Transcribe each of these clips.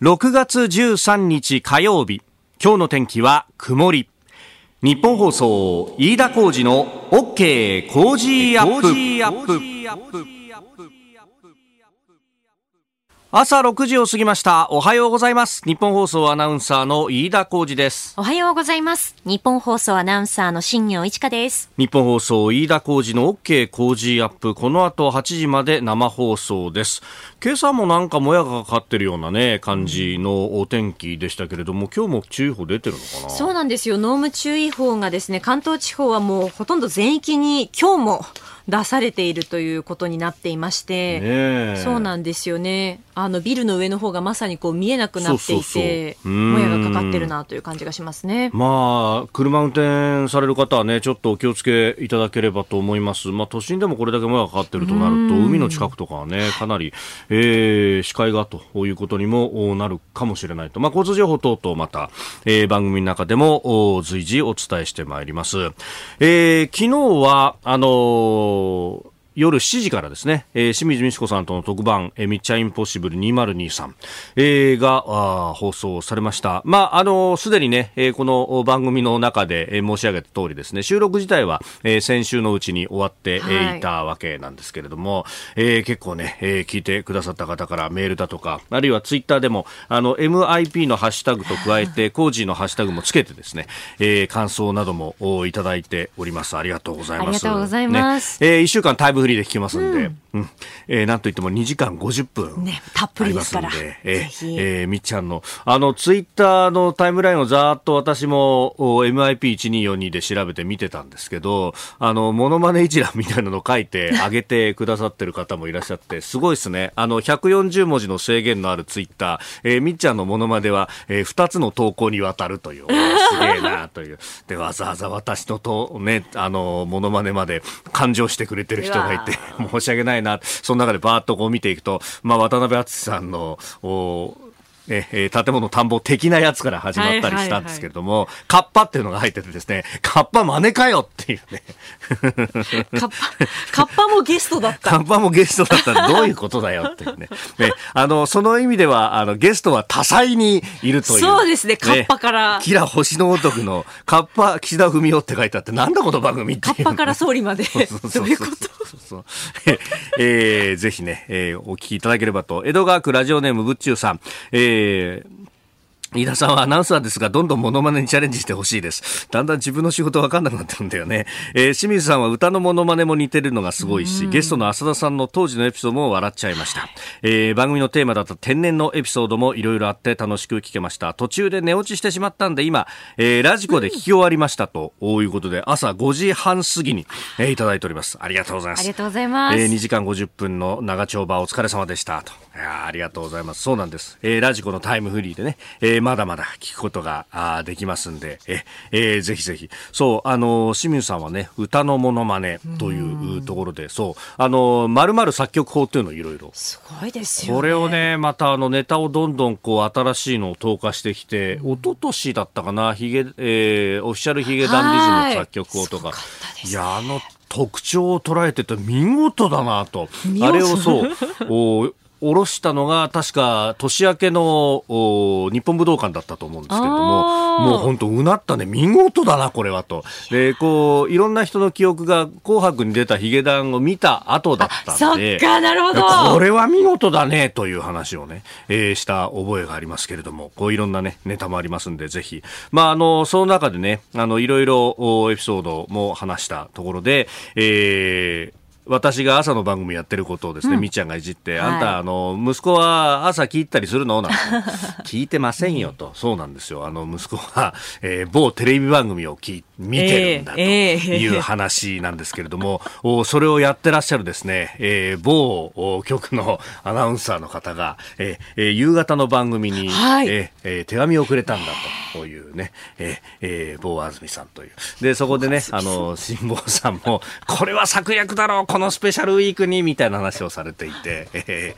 6月13日火曜日。今日の天気は曇り。日本放送飯田浩二の OK 工事アップ。朝6時を過ぎました。おはようございます。日本放送アナウンサーの飯田浩二です。おはようございます。日本放送アナウンサーの新業一華です。日本放送飯田浩二の OK 工事アップ。この後8時まで生放送です。今朝もなんかもやがかかってるようなね感じのお天気でしたけれども今日も注意報出てるのかな？そうなんですよ。濃霧注意報がですね関東地方はもうほとんど全域に今日も出されているということになっていまして、そうなんですよね。あのビルの上の方がまさにこう見えなくなっていてもやがかかってるなという感じがしますね。まあ車運転される方はねちょっとお気をつけいただければと思います。まあ都心でもこれだけもやがかかってるとなると海の近くとかはねかなり、えー、視界がということにもなるかもしれないと。まあ交通情報等々また、えー、番組の中でも随時お伝えしてまいります、えー、昨日はあのーと夜7時からですね、えー、清水美智子さんとの特番、えー、ミッチャインポッシブル2023、えー、が放送されました。まあ、あの、すでにね、えー、この番組の中で、えー、申し上げた通りですね、収録自体は、えー、先週のうちに終わって、はい、えー、いたわけなんですけれども、えー、結構ね、えー、聞いてくださった方からメールだとか、あるいはツイッターでも、あの、MIP のハッシュタグと加えて、コージーのハッシュタグもつけてですね、えー、感想などもいただいております。ありがとうございます。ありがとうございます。ね、えー、一週間タイムフリーで聞きますんで、うん。うん、えー、なんといっても2時間50分、ね、たっぷりですから。えー、えー、みっちゃんの、あの、ツイッターのタイムラインをざっと私も MIP1242 で調べて見てたんですけど、あの、モノマネ一覧みたいなのを書いて あげてくださってる方もいらっしゃって、すごいですね。あの、140文字の制限のあるツイッター、えー、みっちゃんのモノマネは、えー、2つの投稿にわたるという、すげえなという。で、わざわざ私のと、ね、あの、モノマネまで感情してくれてる人がいて、申し訳ないな、その中でバーッとこう見ていくと、まあ、渡辺篤さんの、おえー、建物探訪的なやつから始まったりしたんですけれども、カッパっていうのが入っててですね、カッパ真似かよっていうね。カッパ、カッパもゲストだった。カッパもゲストだったらどういうことだよっていうね。ね、あの、その意味では、あの、ゲストは多彩にいるという。そうですね、カッパから。キラ星のごとくの、カッパ岸田文雄って書いてあって、なんだこの番組って、ね、カッパから総理まで。どういうこと？そうえー、ぜひね、えー、お聞きいただければと。江戸川区ラジオネームぶっちゅうさん。えー飯田さんはアナウンサーですが、どんどんモノマネにチャレンジしてほしいです。だんだん自分の仕事わかんなくなってるんだよね。えー、清水さんは歌のモノマネも似てるのがすごいし、ゲストの浅田さんの当時のエピソードも笑っちゃいました。えー、番組のテーマだった天然のエピソードもいろいろあって楽しく聞けました。途中で寝落ちしてしまったんで、今、えー、ラジコで聞き終わりましたということで、朝5時半過ぎに、えー、いただいております。ありがとうございます。ありがとうございます。えー、2時間50分の長丁場お疲れ様でしたと。いやありがとうございます。そうなんです。えー、ラジコのタイムフリーでね、えー、まだまだ聞くことがあできますんで、え、えー、ぜひぜひ。そう、あの、清水さんはね、歌のモノマネというところで、そう、あの、まるまる作曲法っていうのをいろいろ。すごいですよ、ね、これをね、またあの、ネタをどんどんこう、新しいのを投下してきて、一昨年だったかな、ヒゲ、えー、オフィシャルヒゲダンディズムの作曲法とか。いや、あの、特徴を捉えてて見事だなと。あれをそう、お 下ろしたのが確か年明けの日本武道館だったと思うんですけれどももう本当うなったね。見事だなこれはと。でこういろんな人の記憶が「紅白」に出たヒゲダンを見た後だったんでそっかなるほど。これは見事だねという話をね、えー、した覚えがありますけれどもこういろんなねネタもありますんでぜひ。まああのその中でねあのいろいろエピソードも話したところで、えー、私が朝の番組やってることをですね、うん、みっちゃんがいじって、あんた、あの、息子は朝聞いたりするの？なんて、聞いてませんよと、そうなんですよ。あの、息子は、えー、某テレビ番組を聞見てるんだという話なんですけれども、えー、それをやってらっしゃるですね、えー、某局のアナウンサーの方が、えー、夕方の番組に、はい、えー、手紙をくれたんだというね、えーえー、某安住さんという。で、そこでね、あの、辛坊さんも、これは策略だろう、このスペシャルウィークにみたいな話をされていて、え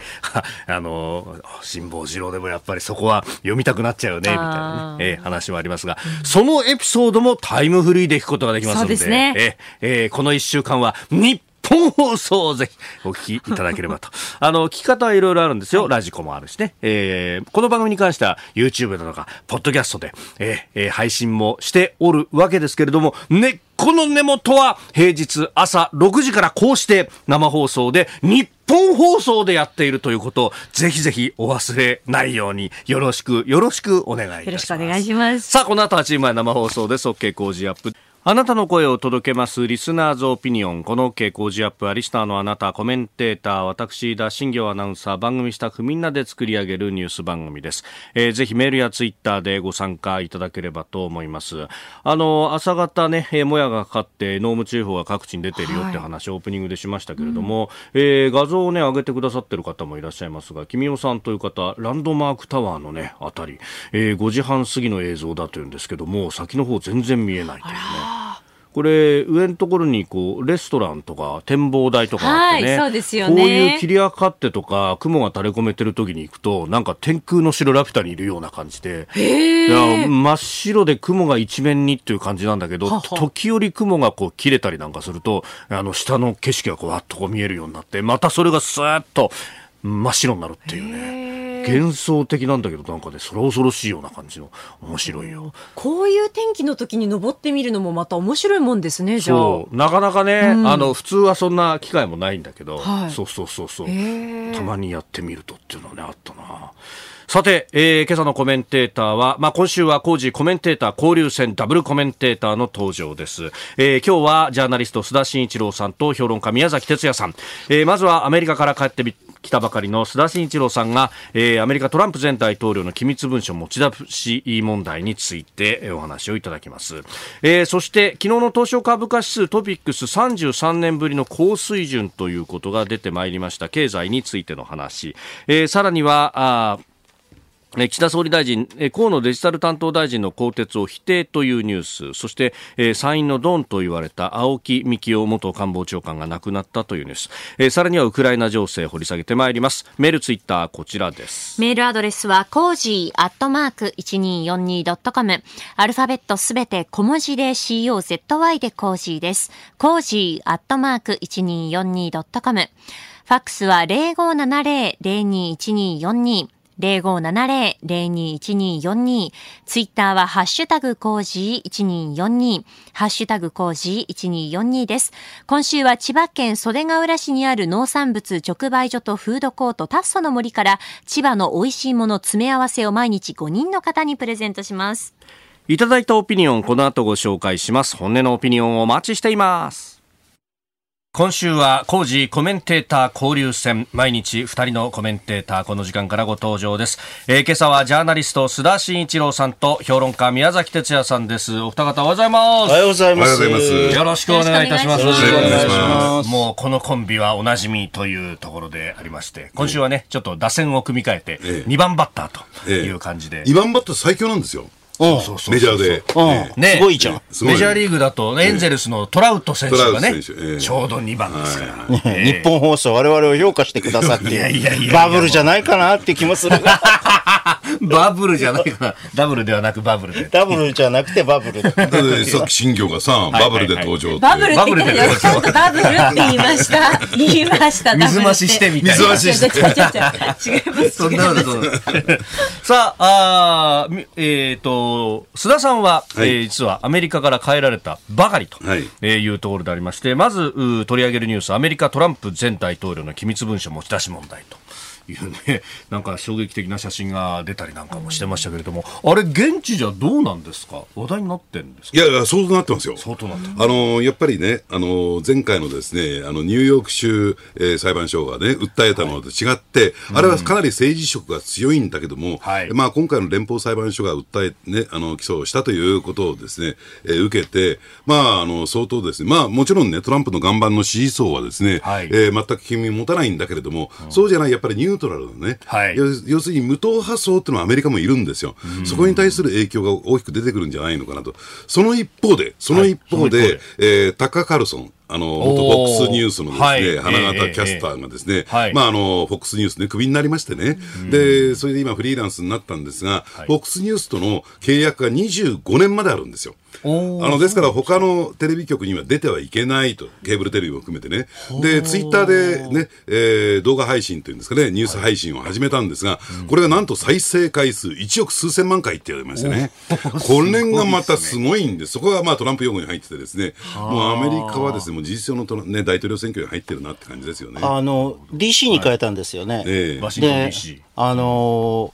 ー、あの辛坊治郎でもやっぱりそこは読みたくなっちゃうよねみたいなね、えー、話もありますが、そのエピソードもタイムフリーで聞くことができますので、でね、えー、この1週間は日本放送をぜひお聞きいただければと。あの、聞き方はいろいろあるんですよ。ラジコもあるしね。えー、この番組に関しては YouTube だとか、ポッドキャストで、えー、えー、配信もしておるわけですけれども、根っこの根元は平日朝6時からこうして生放送で日本放送でやっているということをぜひぜひお忘れないようによろしくよろしくお願いいたします。よろしくお願いします。さあ、この後8時前生放送です。OK 工事アップ。あなたの声を届けますリスナーズオピニオン。この OK 工事アップはリスナーのあなた、コメンテーター、私、田新行アナウンサー、番組スタッフみんなで作り上げるニュース番組です。えー、ぜひメールやツイッターでご参加いただければと思います。あの、朝方ね、えー、もやがかかって濃霧注意報が各地に出ているよって話、はい、オープニングでしましたけれども、うん、えー、画像をね、上げてくださってる方もいらっしゃいますが、君代さんという方、ランドマークタワーのね、あたり、えー、5時半過ぎの映像だというんですけども、先の方全然見えないというね。これ上のところにこうレストランとか展望台とかあってね、はい、そうですよね。こういう霧がかってとか雲が垂れ込めてる時に行くとなんか天空の城ラピュタにいるような感じで。真っ白で雲が一面にっていう感じなんだけど時折雲がこう切れたりなんかするとあの下の景色がこうわっとこう見えるようになってまたそれがスーッと真っ白になるっていうね。幻想的なんだけどなんかねそれ恐ろしいような感じの面白いよ。こういう天気の時に登ってみるのもまた面白いもんですねじゃあ。なかなかね、うん、あの普通はそんな機会もないんだけど、はい、そうそうそうそう。たまにやってみるとっていうのはねあったな。さて、えー、今朝のコメンテーターは、まあ、今週は工事コメンテーター交流戦ダブルコメンテーターの登場です。えー、今日はジャーナリスト須田慎一郎さんと評論家宮崎哲也さん。えー、まずはアメリカから帰って来たばかりの須田慎一郎さんが、えー、アメリカトランプ前大統領の機密文書持ち出し問題についてお話をいただきます。えー、そして昨日の東証株価指数トピックス33年ぶりの高水準ということが出てまいりました経済についての話。えー、さらには岸田総理大臣、河野デジタル担当大臣の更迭を否定というニュース、そして、参院のドンと言われた青木幹雄元官房長官が亡くなったというニュース、さらにはウクライナ情勢掘り下げてまいります。メール、ツイッター、こちらです。メールアドレスは、コージーアットマーク 1242.com。アルファベットすべて小文字で COZY でコージーです。コージーアットマーク 1242.com。ファックスは0570-021242。0570-021242。ツイッターはハッシュタグコージー1242。ハッシュタグコージー1242です。今週は千葉県袖ヶ浦市にある農産物直売所とフードコートタッソの森から千葉の美味しいもの詰め合わせを毎日5人の方にプレゼントします。いただいたオピニオン、この後ご紹介します。本音のオピニオンをお待ちしています。今週は工事コメンテーター交流戦。毎日2人のコメンテーターこの時間からご登場です、えー、今朝はジャーナリスト須田慎一郎さんと評論家宮崎哲也さんです。お二方おはようございます。おはようございます。よろしくお願いいたします。よろしくお願いします。もうこのコンビはおなじみというところでありまして今週はねちょっと打線を組み替えて2番バッターという感じで、ええ、2番バッター最強なんですよメジャーで。ね、すごいじゃん。メジャーリーグだと、エンゼルスのトラウト選手がね、ちょうど2番ですから。日本放送、我々を評価してくださって、バブルじゃないかなって気もする。バブルじゃないかな。ダブルではなくバブルで。ダブルじゃなくてバブル。だってさっき新業がさ、バブルで登場バブルって言ったちょっとバブルって言いました。言いました。水増ししてみたいな。水増しして。違います。そんなことさあ、あえっと、須田さんは、はい、えー、実はアメリカから帰られたばかりと、はいえー、いうところでありまして、まず取り上げるニュース、アメリカトランプ前大統領の機密文書持ち出し問題と。いうね、なんか衝撃的な写真が出たりなんかもしてましたけれども、あれ、現地じゃどうなんですか？話題になってんですか？いやいや、相当なってますよ。相当なってあの、やっぱりね、あの、前回のですね、あの、ニューヨーク州、えー、裁判所がね、訴えたのと違って、はい、あれはかなり政治色が強いんだけども、はい、まあ、今回の連邦裁判所が訴え、ね、あの、起訴したということをですね、えー、受けて、まあ、あの、相当ですね、まあ、もちろんね、トランプの岩盤の支持層はですね、はい、えー、全く君持たないんだけれども、うん、そうじゃない、やっぱりニュートラルのね、はい、要するに無党派層っていうのはアメリカもいるんですよ、そこに対する影響が大きく出てくるんじゃないのかなと、その一方で、その一方で、はい、えー、タッカー・カルソン、あの、元フォックスニュースのですね、はい、花形キャスターがですね、えまあ、あの、フォックスニュースね、クビになりましてね、で、それで今フリーランスになったんですが、はい、フォックスニュースとの契約が25年まであるんですよ。あのですから他のテレビ局には出てはいけないと、ケーブルテレビも含めてね。で、ツイッターでね、えー、動画配信というんですかね、ニュース配信を始めたんですが、はい、これがなんと再生回数1億数千万回って言われましてね。これがまたすごいんです。そこがまあトランプ用語に入っててですね、もうアメリカはですね、もう事実上のトラ、ね、大統領選挙に入ってるなって感じですよね。あの、DC に変えたんですよね。はい、ええ。ー、で、あの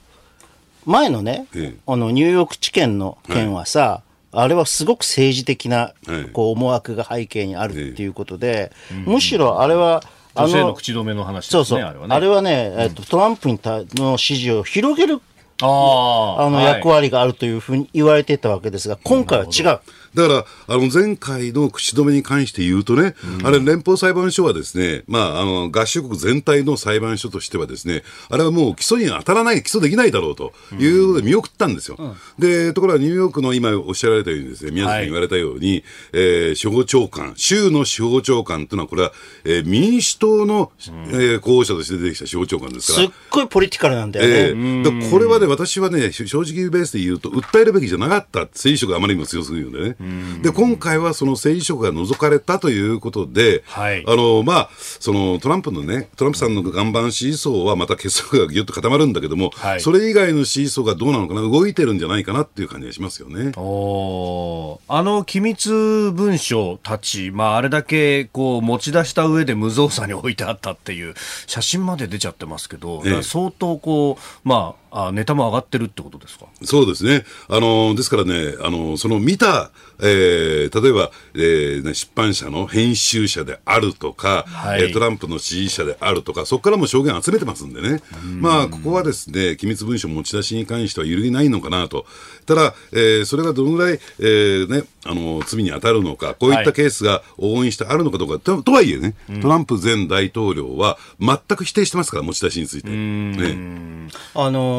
ー、前のね、ええ、あのニューヨーク地検の件はさ、はいあれはすごく政治的なこう思惑が背景にあるっていうことで、むしろあれは、あの口止めの話、ね、そうそう。あれはね、あれはね、えっと、トランプの支持を広げるああの役割があるというふうに言われてたわけですが、今回は違う。だから、あの、前回の口止めに関して言うとね、うん、あれ、連邦裁判所はですね、まあ、あの、合衆国全体の裁判所としてはですね、あれはもう起訴に当たらない、起訴できないだろうということで見送ったんですよ。うん、で、ところがニューヨークの今おっしゃられたようにですね、宮崎に言われたように、はい、えー、司法長官、州の司法長官というのは、これは、えー、民主党の、うん、えー、候補者として出てきた司法長官ですから。すっごいポリティカルなんだよね。えー、これはね、私はね、正直ベースで言うと、訴えるべきじゃなかった、政治色があまりにも強すぎるんでね。で、今回回はその政治色が除かれたということで、はい、あのまあ、そのトランプのね、トランプさんの岩盤支持層はまた結束がぎゅっと固まるんだけども、はい、それ以外の支持層がどうなのかな、動いてるんじゃないかなっていう感じがしますよね。おあの機密文書たち、まあ、あれだけこう持ち出した上で無造作に置いてあったっていう写真まで出ちゃってますけど、ええ、相当こう、まあ、あネタも上がってるってことですか？そうですね。あの、ですからね、あの、その見た、えー、例えば、えー、出版社の編集者であるとか、はい、トランプの支持者であるとか、そこからも証言集めてますんでね。まあ、ここはですね、機密文書持ち出しに関しては揺るぎないのかなと。ただ、えー、それがどのぐらい、えー、ね、あの、罪に当たるのか、こういったケースが往々にしてあるのかどうか、ととはいえね、トランプ前大統領は全く否定してますから、持ち出しについて。ね、あの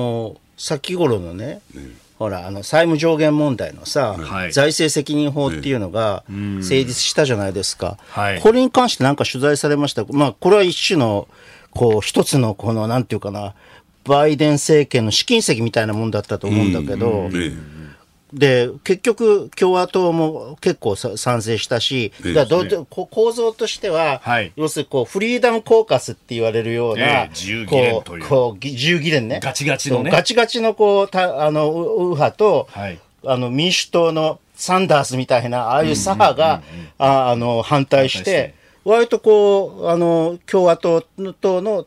先頃のね、ね。ほら、あの、債務上限問題のさ、はい、財政責任法っていうのが成立したじゃないですか。はい、これに関してなんか取材されました？まあ、これは一種の、こう、一つの、この、なんていうかな、バイデン政権の試金石みたいなもんだったと思うんだけど、で、結局、共和党も結構賛成したし、だど構造としては、はい、要するにこう、フリーダムコーカスって言われるような、えー、自由議連という。こう、自由議連ね。ガチガチのね。ガチガチのこう、たあの、右派と、はい、あの、民主党のサンダースみたいな、ああいう左派が、あの、反対して、割とこう、あの、共和党との、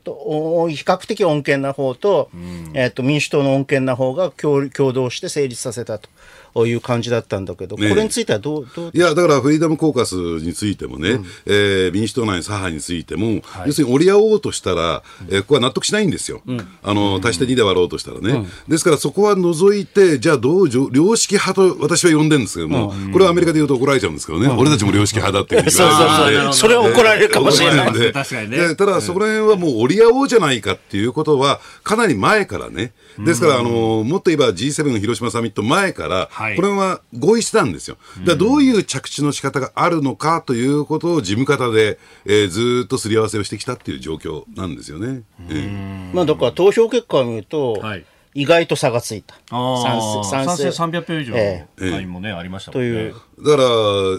比較的穏健な方と、うん、えっ、と、民主党の穏健な方が共共同して成立させたと。いう感じだったんだけど、これについてはどうどう？いや、だからフリーダムコーカスについてもね、うん、えー、民主党内左派についても、はい、要するに折り合おうとしたら、えー、ここは納得しないんですよ、うん、あの足して2で割ろうとしたらね、うん、ですからそこは除いて、じゃあどう、良識派と私は呼んでるんですけども、これはアメリカで言うと怒られちゃうんですけどね、俺たちも良識派だっていう。そうそうそう、それは怒られるかもしれない。確かにね。ただ、そこら辺はもう折り合おうじゃないかっていうことは、かなり前からね、ですから、あのもっと言えば G7 広島サミット前から、はい、これは合意してたんですよ。だどういう着地の仕方があるのかということを事務方で、えー、ずっとすり合わせをしてきたっていう状況なんですよね。えー、まあ、だから投票結果を見ると、はい意外と差がついた。賛成300票以上の会もね、えー、ありましたもんね。という。だから、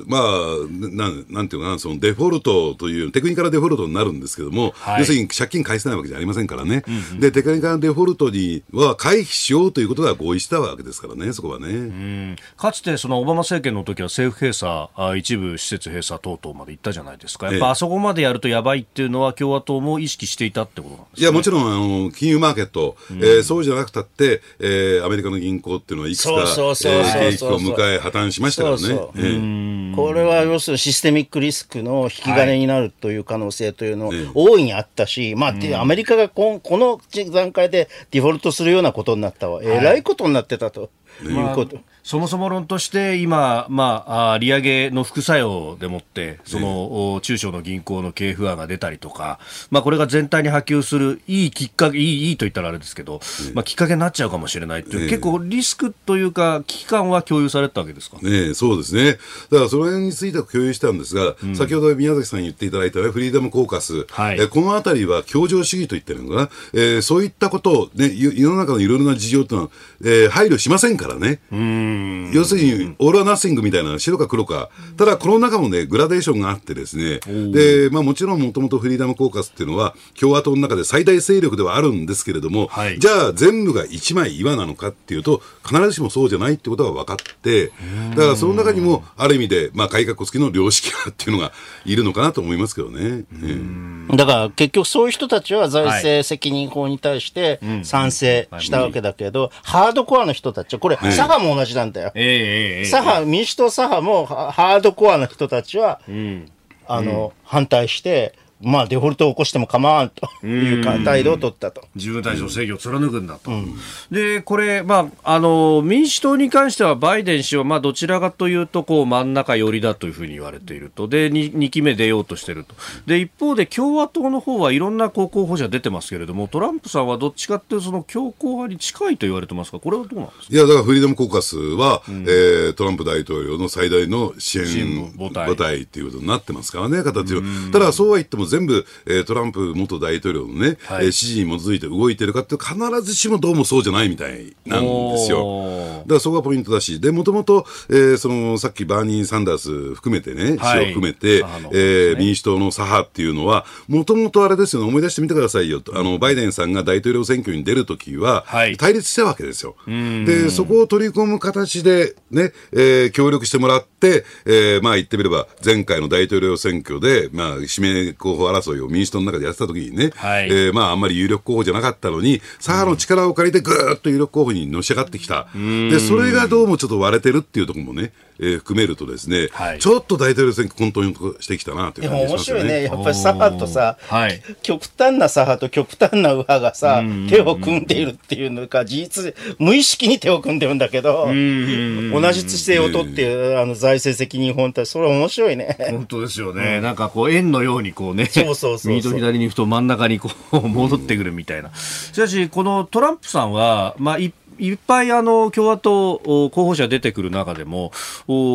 まあ、なん、なんていうかな、そのデフォルトという、テクニカルデフォルトになるんですけども、はい、要するに借金返せないわけじゃありませんからね。うんうん、で、テクニカルデフォルトには回避しようということが合意したわけですからね、そこはね。かつて、そのオバマ政権の時は政府閉鎖、あ一部施設閉鎖等々まで行ったじゃないですか。やっぱあそこまでやるとやばいっていうのは共和党も意識していたってことなんですか、ね、いや、もちろん、あの、金融マーケット、うん、えー、そうじゃなくたって、えー、アメリカの銀行っていうのはいくつか、景気を迎え破綻しましたからね。そうそうえーこれは要するにシステミックリスクの引き金になるという可能性というの大いにあったし、まあ、アメリカがここの段階でデフォルトするようなことになったわ。えらいことになってたと。いうこと。まあそもそも論として今、まあ、利上げの副作用でもってその、中小の銀行の経営不安が出たりとか、まあ、これが全体に波及するいいきっかけいいいいと言ったらあれですけど、まあ、きっかけになっちゃうかもしれないという、結構リスクというか危機感は共有されたわけですか、ね、そうですね。だからその辺については共有したんですが、うん、先ほど宮崎さんに言っていただいた、ね、フリーダムコーカス、はい、えこのあたりは協情主義と言ってるのかな、えー、そういったことを、ね、世の中のいろいろな事情というのは、えー、配慮しませんからね。要するにオール・ア・ナッシングみたいな白か黒か、ただこの中もね、グラデーションがあってですね、で、まあもちろんもともとフリーダム・コーカスっていうのは、共和党の中で最大勢力ではあるんですけれども、はい、じゃあ全部が一枚岩なのかっていうと、必ずしもそうじゃないってことが分かって、だからその中にも、ある意味で、まあ改革付きの良識派っていうのがいるのかなと思いますけどね。だから結局そういう人たちは財政責任法に対して賛成したわけだけど、ハードコアの人たちは、これ、左派も同じなんだよ。えー左派、民主党左派もハードコアな人たちは、うん、あの、うん、反対して、まあ、デフォルトを起こしても構わんというか態度を取ったと。自分たちの正義を貫くんだと。うん、で、これ、まあ、あの、民主党に関してはバイデン氏は、まあ、どちらかというと、こう、真ん中寄りだというふうに言われていると。で、2, 2期目出ようとしていると。で、一方で共和党の方はいろんな候補者出てますけれども、トランプさんはどっちかっていうと、その強硬派に近いと言われてますが、これはどうなんですか？いや、だからフリーダムコーカスは、うん、えー、トランプ大統領の最大の支援母体っていうことになってますからね、形を。ただ、そうは言っても全部、えートランプ元大統領のね、はい、指示に基づいて動いてるかって必ずしもどうもそうじゃないみたいなんですよ。だからそこがポイントだし、で、もともと、えー、その、さっきバーニー・サンダース含めてね、はい、を含めて、ね、えー、民主党の左派っていうのは、もともとあれですよね、思い出してみてくださいよと。あの、バイデンさんが大統領選挙に出るときは、対立したわけですよ。で、そこを取り込む形で、ね、えー、協力してもらって、えー、まあ言ってみれば、前回の大統領選挙で、まあ、指名候補争いを民主党の中でやってた時にね、はい、えー、まあ、あんまり有力候補じゃなかったのに、左派の力を借りてぐーっと有力候補にのし上がってきた。で、それがどうもちょっと割れてるっていうところもね、えー、含めるとですね、はい、ちょっと大統領選挙混沌してきたなという感じがしますよね。面白いね。やっぱり左派とさ、はい、極端な左派と極端な右派がさ、手を組んでいるっていうのか、事実、無意識に手を組んでるんだけど、同じ姿勢を取って、あの財政責任法って、それ面白いね。本当ですよね。うん、なんかこう、円のようにこうね、そうそうそうそう。右と左に行くと真ん中にこう戻ってくるみたいな。しかし、このトランプさんは、まあ一いっぱいあの共和党候補者出てくる中でも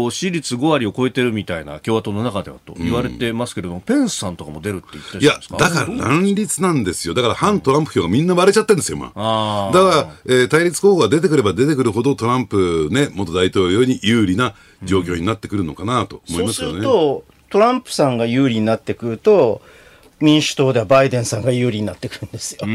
支持率5割を超えてるみたいな共和党の中ではと言われてますけれども、うん、ペンスさんとかも出るって言っていやだから乱立なんですよ。だから反トランプ票がみんな割れちゃってるんですよ今。だから、えー、対立候補が出てくれば出てくるほどトランプ、ね、元大統領に有利な状況になってくるのかなと思いますよね。うん、そうするとトランプさんが有利になってくると民主党ではバイデンさんが有利になってくるんですよ。そうな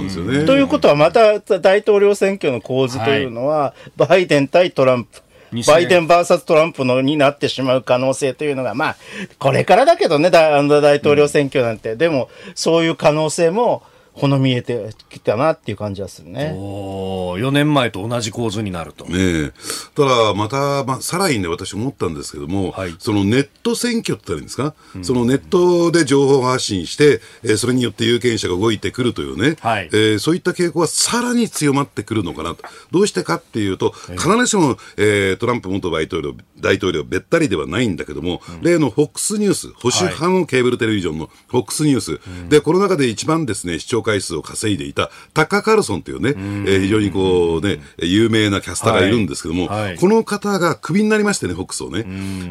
んですよね。ということは、また大統領選挙の構図というのは、はい、バイデン対トランプ。バイデン VS トランプのになってしまう可能性というのが、まあ、これからだけどね、大統領選挙なんて。うん、でも、そういう可能性もほの見えてきたなっていう感じはするね。お4年前と同じ構図になると。ねただ、また、まあ、さらにね、私思ったんですけども、はい、そのネット選挙って言ったらいいんですか、うん、そのネットで情報発信して、えー、それによって有権者が動いてくるというね、はい、えー、そういった傾向はさらに強まってくるのかなと。どうしてかっていうと、必ずしも、えー、トランプ元大統領、大統領べったりではないんだけども、うん、例の FOX ニュース、保守派のケーブルテレビジョンの FOX ニュース、はい、で、この中で一番ですね、視聴回数を稼いでいたタッカー・カールソンというね、えー、非常にこうね、有名なキャスターがいるんですけども、はい。はい、この方がクビになりましてね、フォックスをね。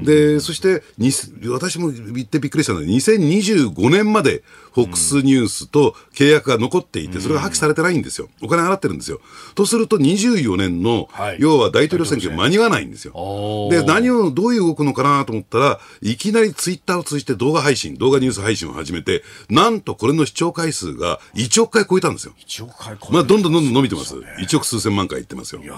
で、そして、私も言ってびっくりしたのは、2025年までフォックスニュースと契約が残っていて、それが破棄されてないんですよ。お金払ってるんですよ。とすると、24年の、はい、要は大統領選挙間に合わないんですよ。で、何を、どういう動くのかなと思ったら、いきなりツイッターを通じて動画配信、動画ニュース配信を始めて、なんとこれの視聴回数が1億回超えたんですよ。1億回超えまあ、どんどんどんどん伸びてます。1億数千万回いってますよ。いや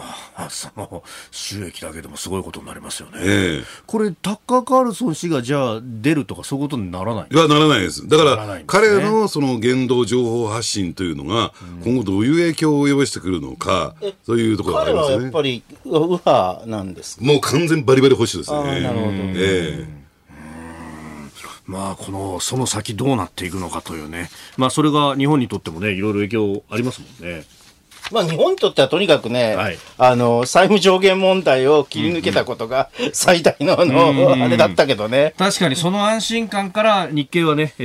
その収益だけでもすごいことになりますよね。えー、これ、タッカー・カールソン氏がじゃあ出るとかそういうことにならないいや、ならないです。だから、ね、彼のその言動情報発信というのが、今後どういう影響を及ぼしてくるのか、うん、そういうところがありますね。やっぱり右派なんですもう完全バリバリ保守ですね。なるほど。ええーまあ、このその先どうなっていくのかというね、まあ、それが日本にとってもねいろいろ影響ありますもんね。まあ、日本にとってはとにかくね、はい、あの債務上限問題を切り抜けたことが最大のの、あれだったけどね。確かにその安心感から日経はね、え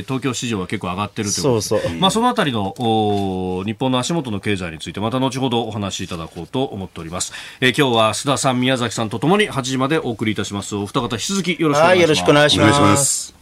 ー、東京市場は結構上がってるということでそうそうまあ、そのあたりのお日本の足元の経済についてまた後ほどお話しいただこうと思っております。えー、今日は須田さん、宮崎さんとともに8時までお送りいたします。お二方引き続きよろしくお願いします。はい、よろしくお願いします。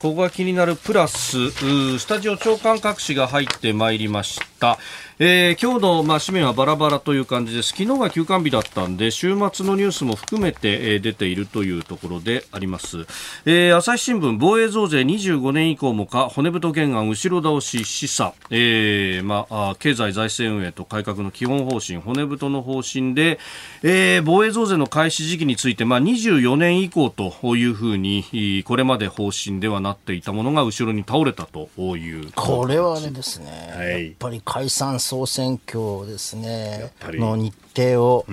ここが気になるプラス、スタジオ長官各紙が入ってまいりました。えー、今日の、まあ、紙面はバラバラという感じです。昨日が休館日だったんで、週末のニュースも含めて、えー、出ているというところであります。えー、朝日新聞、防衛増税25年以降もか、骨太原案後ろ倒し示唆、えー、まあ、経済財政運営と改革の基本方針、骨太の方針で、えー、防衛増税の開始時期について、まあ、24年以降というふうに、これまで方針ではなっていたものが後ろに倒れたというこれはあれですね、はい、やっぱり解散総選挙ですね。の日程を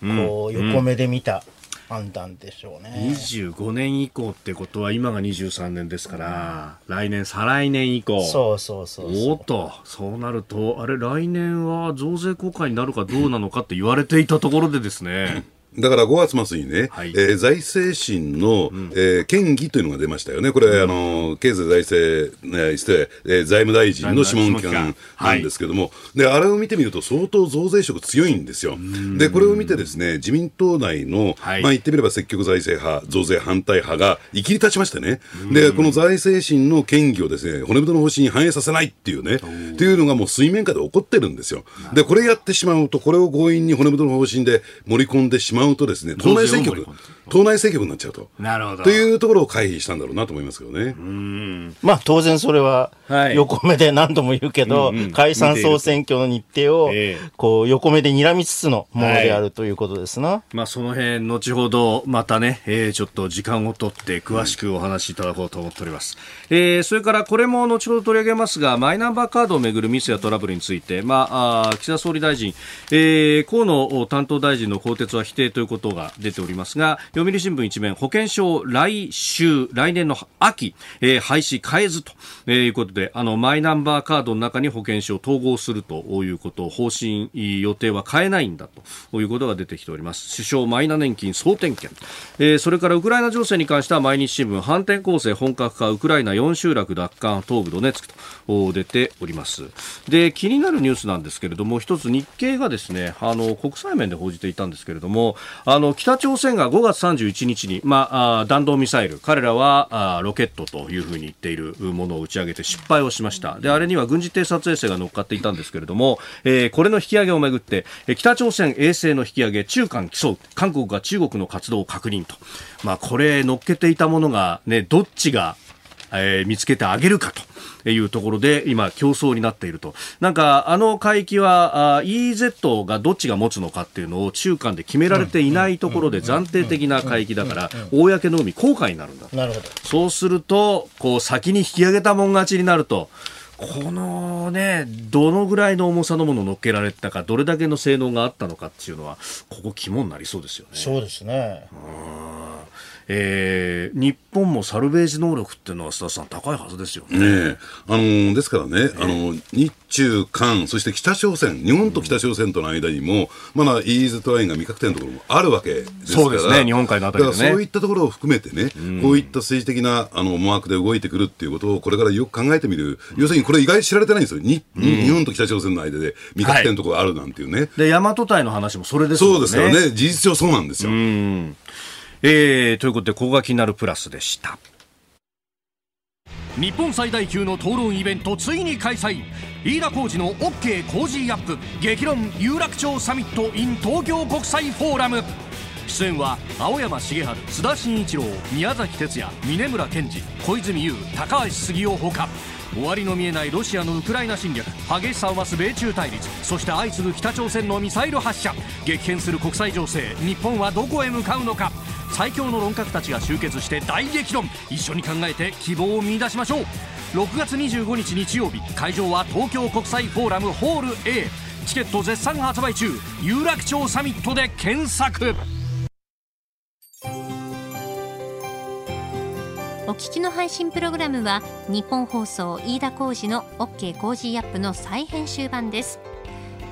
こう横目で見た。判断でしょうね。25年以降ってことは今が23年ですから、うん、来年再来年以降。そうそうそう。おっとそうなるとあれ来年は増税国会になるかどうなのかって言われていたところでですねだから5月末にね、はい、えー、財政審の、うん、えー、県議というのが出ましたよね。これ、うん、あの、経済財政、ね、して、えー、財務大臣の諮問機関なんですけども、はい、で、あれを見てみると相当増税色強いんですよ。で、これを見てですね、自民党内の、はい、まあ言ってみれば積極財政派、増税反対派が生きり立ちましてね、で、この財政審の県議をですね、骨太の方針に反映させないっていうね、っていうのがもう水面下で起こってるんですよ。で、これやってしまうと、これを強引に骨太の方針で盛り込んでしまううとですね、党内政局、党内政局になっちゃうと。なるほど。というところを回避したんだろうなと思いますけどね。まあ当然それは、横目で何度も言うけど、はい解散総選挙の日程を、こう横目で睨みつつのものであるということですな。はい、まあその辺、後ほどまたね、えー、ちょっと時間を取って詳しくお話しいただこうと思っております。うん、えー、それからこれも後ほど取り上げますが、マイナンバーカードをめぐるミスやトラブルについて、まあ、あ岸田総理大臣、えー、河野担当大臣の更迭は否定ということが出ておりますが、読売新聞一面、保険証来週、来年の秋、えー、廃止変えずと、えー、いうことで、あの、マイナンバーカードの中に保険証を統合するということ、方針、予定は変えないんだということが出てきております。首相マイナ年金総点検。えー、それからウクライナ情勢に関しては毎日新聞、反転攻勢本格化、ウクライナ4集落奪還、東部ドネツクと出ております。で、気になるニュースなんですけれども、一つ日経がですね、あの、国際面で報じていたんですけれども、あの、北朝鮮が5月31日に、まあ、弾道ミサイル、彼らはあロケットというふうに言っているものを打ち上げて失敗をしました。で、あれには軍事偵察衛星が乗っかっていたんですけれども、えー、これの引き上げをめぐって、北朝鮮衛星の引き上げ、中韓競う、韓国が中国の活動を確認と。まあ、これ乗っけていたものがね、どっちがえー、見つけてあげるかというところで今競争になっているとなんかあの海域は EEZ がどっちが持つのかっていうのを中間で決められていないところで暫定的な海域だから公の海公海になるんだなるほどそうするとこう先に引き上げたもん勝ちになるとこのね、どのぐらいの重さのものを乗っけられたか、どれだけの性能があったのかっていうのは、ここ肝になりそうですよね。そうですね。うんえー、日本もサルベージ能力っていうのは、須田さん、高いはずですよね。ねあのですからね、あの日中韓、そして北朝鮮、日本と北朝鮮との間にも、まだ EEZ ラインが未確定のところもあるわけですから、そうですね、日本海のあたりで、ね、そういったところを含めてね、こういった政治的なあの思惑で動いてくるっていうことを、これからよく考えてみる、要するにこれ、意外に知られてないんですよ、に日本と北朝鮮の間で未確定のところがあるなんていうね。はい、で大和隊の話もそれですよね。そうですよね、事実上そうなんですよ。えー、ということでここが気になるプラスでした。日本最大級の討論イベントついに開催。飯田浩司の OK 工事アップ。激論有楽町サミット in 東京国際フォーラム。出演は青山茂春津田慎一郎宮崎哲也峯村健二小泉悠高橋杉雄ほか。終わりの見えないロシアのウクライナ侵略激しさを増す米中対立そして相次ぐ北朝鮮のミサイル発射。激変する国際情勢日本はどこへ向かうのか。最強の論客たちが集結して大激論。一緒に考えて希望を見出しましょう。6月25日日曜日会場は東京国際フォーラムホール A チケット絶賛発売中。有楽町サミットで検索。お聞きの配信プログラムはニッポン放送飯田浩司の OK コージーアップの再編集版です。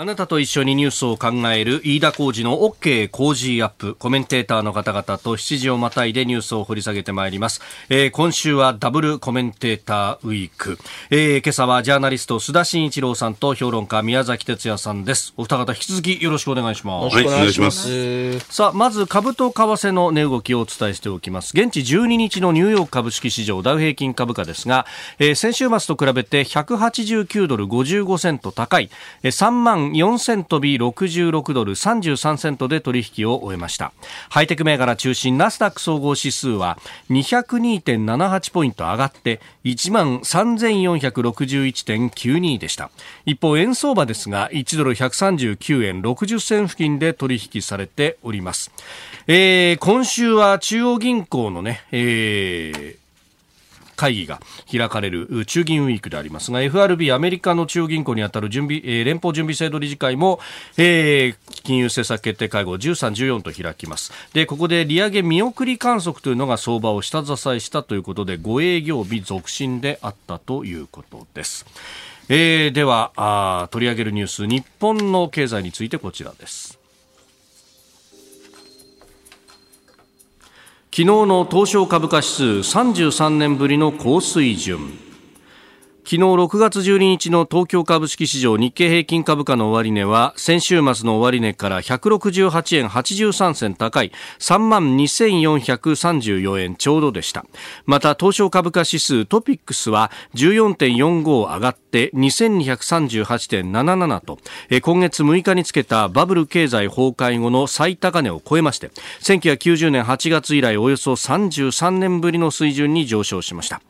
あなたと一緒にニュースを考える飯田浩二の OK 工事アップ。コメンテーターの方々と7時をまたいでニュースを掘り下げてまいります。えー、今週はダブルコメンテーターウィーク。えー、今朝はジャーナリスト須田慎一郎さんと評論家宮崎哲也さんです。お二方引き続きよろしくお願いします。はい、お願いします。さあ、まず株と為替の値動きをお伝えしておきます。現地12日のニューヨーク株式市場ダウ平均株価ですが、えー、先週末と比べて189ドル55セント高い、えー、3万4セント日66ドル33セントで取引を終えました。ハイテク銘柄中心ナスダック総合指数は202.78ポイント上がって1万3461.92でした。一方円相場ですが1ドル139円60銭付近で取引されております、えー、今週は中央銀行のね、えー会議が開かれる中銀ウィークでありますが FRB アメリカの中央銀行にあたる準備、えー、連邦準備制度理事会も、えー、金融政策決定会合13、14と開きますでここで利上げ見送り観測というのが相場を下支えしたということで5営業日続伸であったということです。えー、ではあ取り上げるニュース日本の経済についてこちらです昨日の東証株価指数33年ぶりの高水準。昨日6月12日の東京株式市場日経平均株価の終値は先週末の終値から168円83銭高い3万2434円ちょうどでした。また東証株価指数トピックスは14.45上がって2238.77と今月6日につけたバブル経済崩壊後の最高値を超えまして1990年8月以来およそ33年ぶりの水準に上昇しました。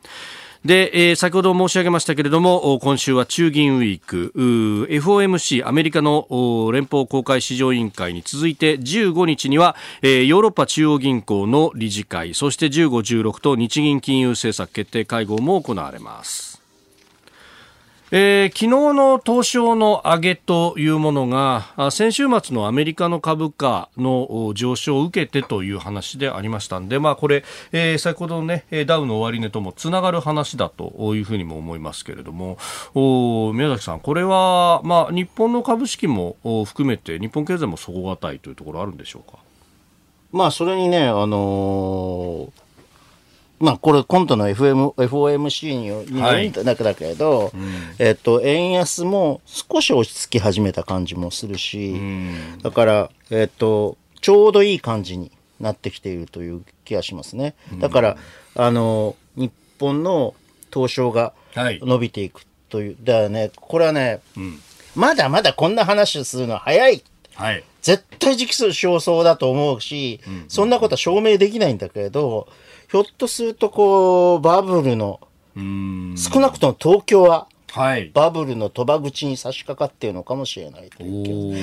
で、えー、先ほど申し上げましたけれども、今週は中銀ウィーク、FOMC、アメリカの連邦公開市場委員会に続いて15日には、えー、ヨーロッパ中央銀行の理事会、そして15、16と日銀金融政策決定会合も行われます。えー、昨日の東証の上げというものが先週末のアメリカの株価の上昇を受けてという話でありましたんで、まあ、これ、えー、先ほどの、ね、ダウの終値ともつながる話だというふうにも思いますけれどもお宮崎さん、これは、まあ、日本の株式も含めて日本経済も底堅いというところあるんでしょうか？まあ、それにね、あのーまあ、これ、今度の FM FOMC によるんだけど、はい。うん、えっと、円安も少し落ち着き始めた感じもするし、うん、だから、えっと、ちょうどいい感じになってきているという気がしますね。だから、うん、あの、日本の東証が伸びていくという、はい、だからね、これはね、まだまだこんな話をするのは早い。はい、絶対時期尚早だと思うし、そんなことは証明できないんだけれど、ひょっとするとこう、バブルの、少なくとも東京は、はい、バブルの賭場口に差し掛かっているのかもしれない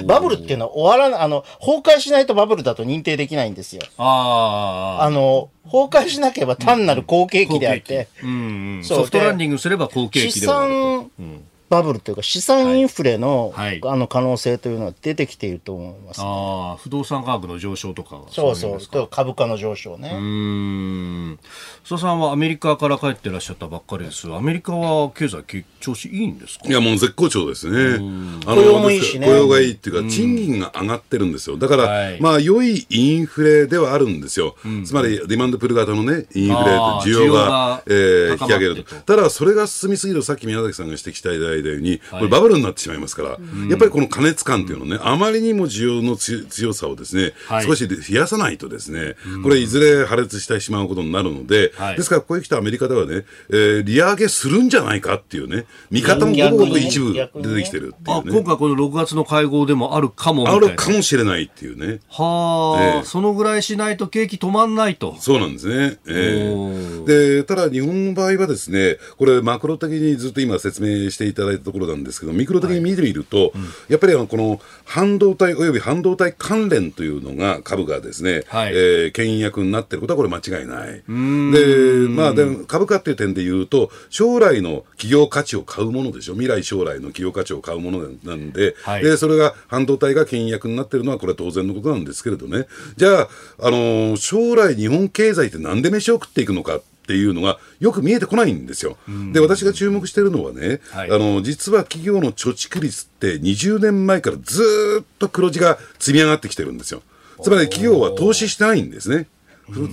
バブルっていうのは終わらない、あの、崩壊しないとバブルだと認定できないんですよ。ああの、崩壊しなければ単なる好景気であって。うん。うん、ソフトランディングすれば好景気ではあると。うんバブルというか資産インフレのはい、あの可能性というのは出てきていると思います、ね、ああ不動産価格の上昇とかそうそう。株価の上昇ね。うん。須田さんはアメリカから帰ってらっしゃったばっかりです。アメリカは経済調子いいんですか？いやもう絶好調ですね。雇用もいいしね。雇用がいいっていうか賃金が上がってるんですよ。だから、はい、まあ良いインフレではあるんですよ、つまりディマンドプル型のねインフレ需要が需要が、えー、引き上げると。ただそれが進みすぎるさっき宮崎さんが指摘したいいたように、これバブルになってしまいますから、やっぱりこの過熱感っていうのね、あまりにも需要の強さをですね、少し冷やさないとですね、これいずれ破裂してしまうことになるので、ですからここへ来たアメリカではね、えー、利上げするんじゃないかっていうね、見方もごくごく一部出てきてるっていうね。今回この6月の会合でもあるかもあるかもしれないっていうね。はあ、えー、そのぐらいしないと景気止まんないと。そうなんですね。えー、で、ただ日本の場合はですね、これマクロ的にずっと今説明していただいたところなんですけど、ミクロ的に見てみると、はいうん、やっぱりあのこの半導体および半導体関連というのが株がですね、はい、えー、牽引役になっていることはこれ間違いない。で、まあでも株価っていう点で言うと、将来の企業価値を買うものでしょ。未来将来の企業価値を買うものなんで、はい、でそれが半導体が牽引役になっているのはこれは当然のことなんですけれどね。じゃあ、あのー、将来日本経済って何で飯を食っていくのか。っていうのがよく見えてこないんですよ。で、私が注目しているのはね、はい、あの、実は企業の貯蓄率って20年前からずっと黒字が積み上がってきてるんですよ。つまり企業は投資してないんですね。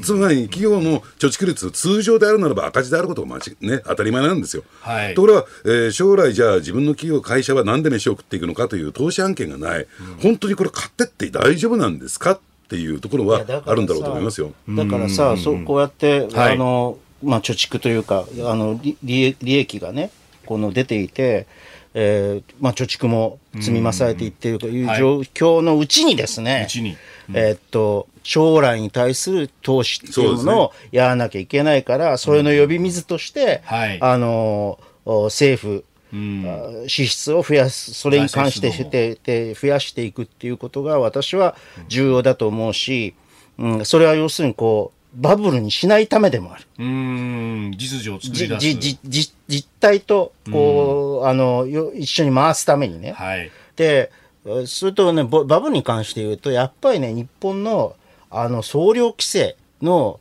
つまり企業の貯蓄率、通常であるならば赤字であることが、ね、当たり前なんですよ。はい、ところが、えー、将来、じゃあ自分の企業、会社は何で飯を食っていくのかという投資案件がない、うん、本当にこれ買ってって大丈夫なんですかっていうところはあるんだろうと思いますよ。だからさ、そうこうやって、あのまあ、貯蓄というかあの利利益がねこの出ていて、えーまあ、貯蓄も積み増されていっているという状況のうちにですね、えー、っと将来に対する投資っていうものをやらなきゃいけないから、それの呼び水として、あの政府うん、支出を増やす、それに関してしてて増やしていくっていうことが私は重要だと思うし、うん、それは要するにこう、バブルにしないためでもある。うん、実情を作り出す。じじじ実態と、こう、あの、一緒に回すためにね。はい。で、それとね、バブルに関して言うと、やっぱりね、日本の、あの、総量規制の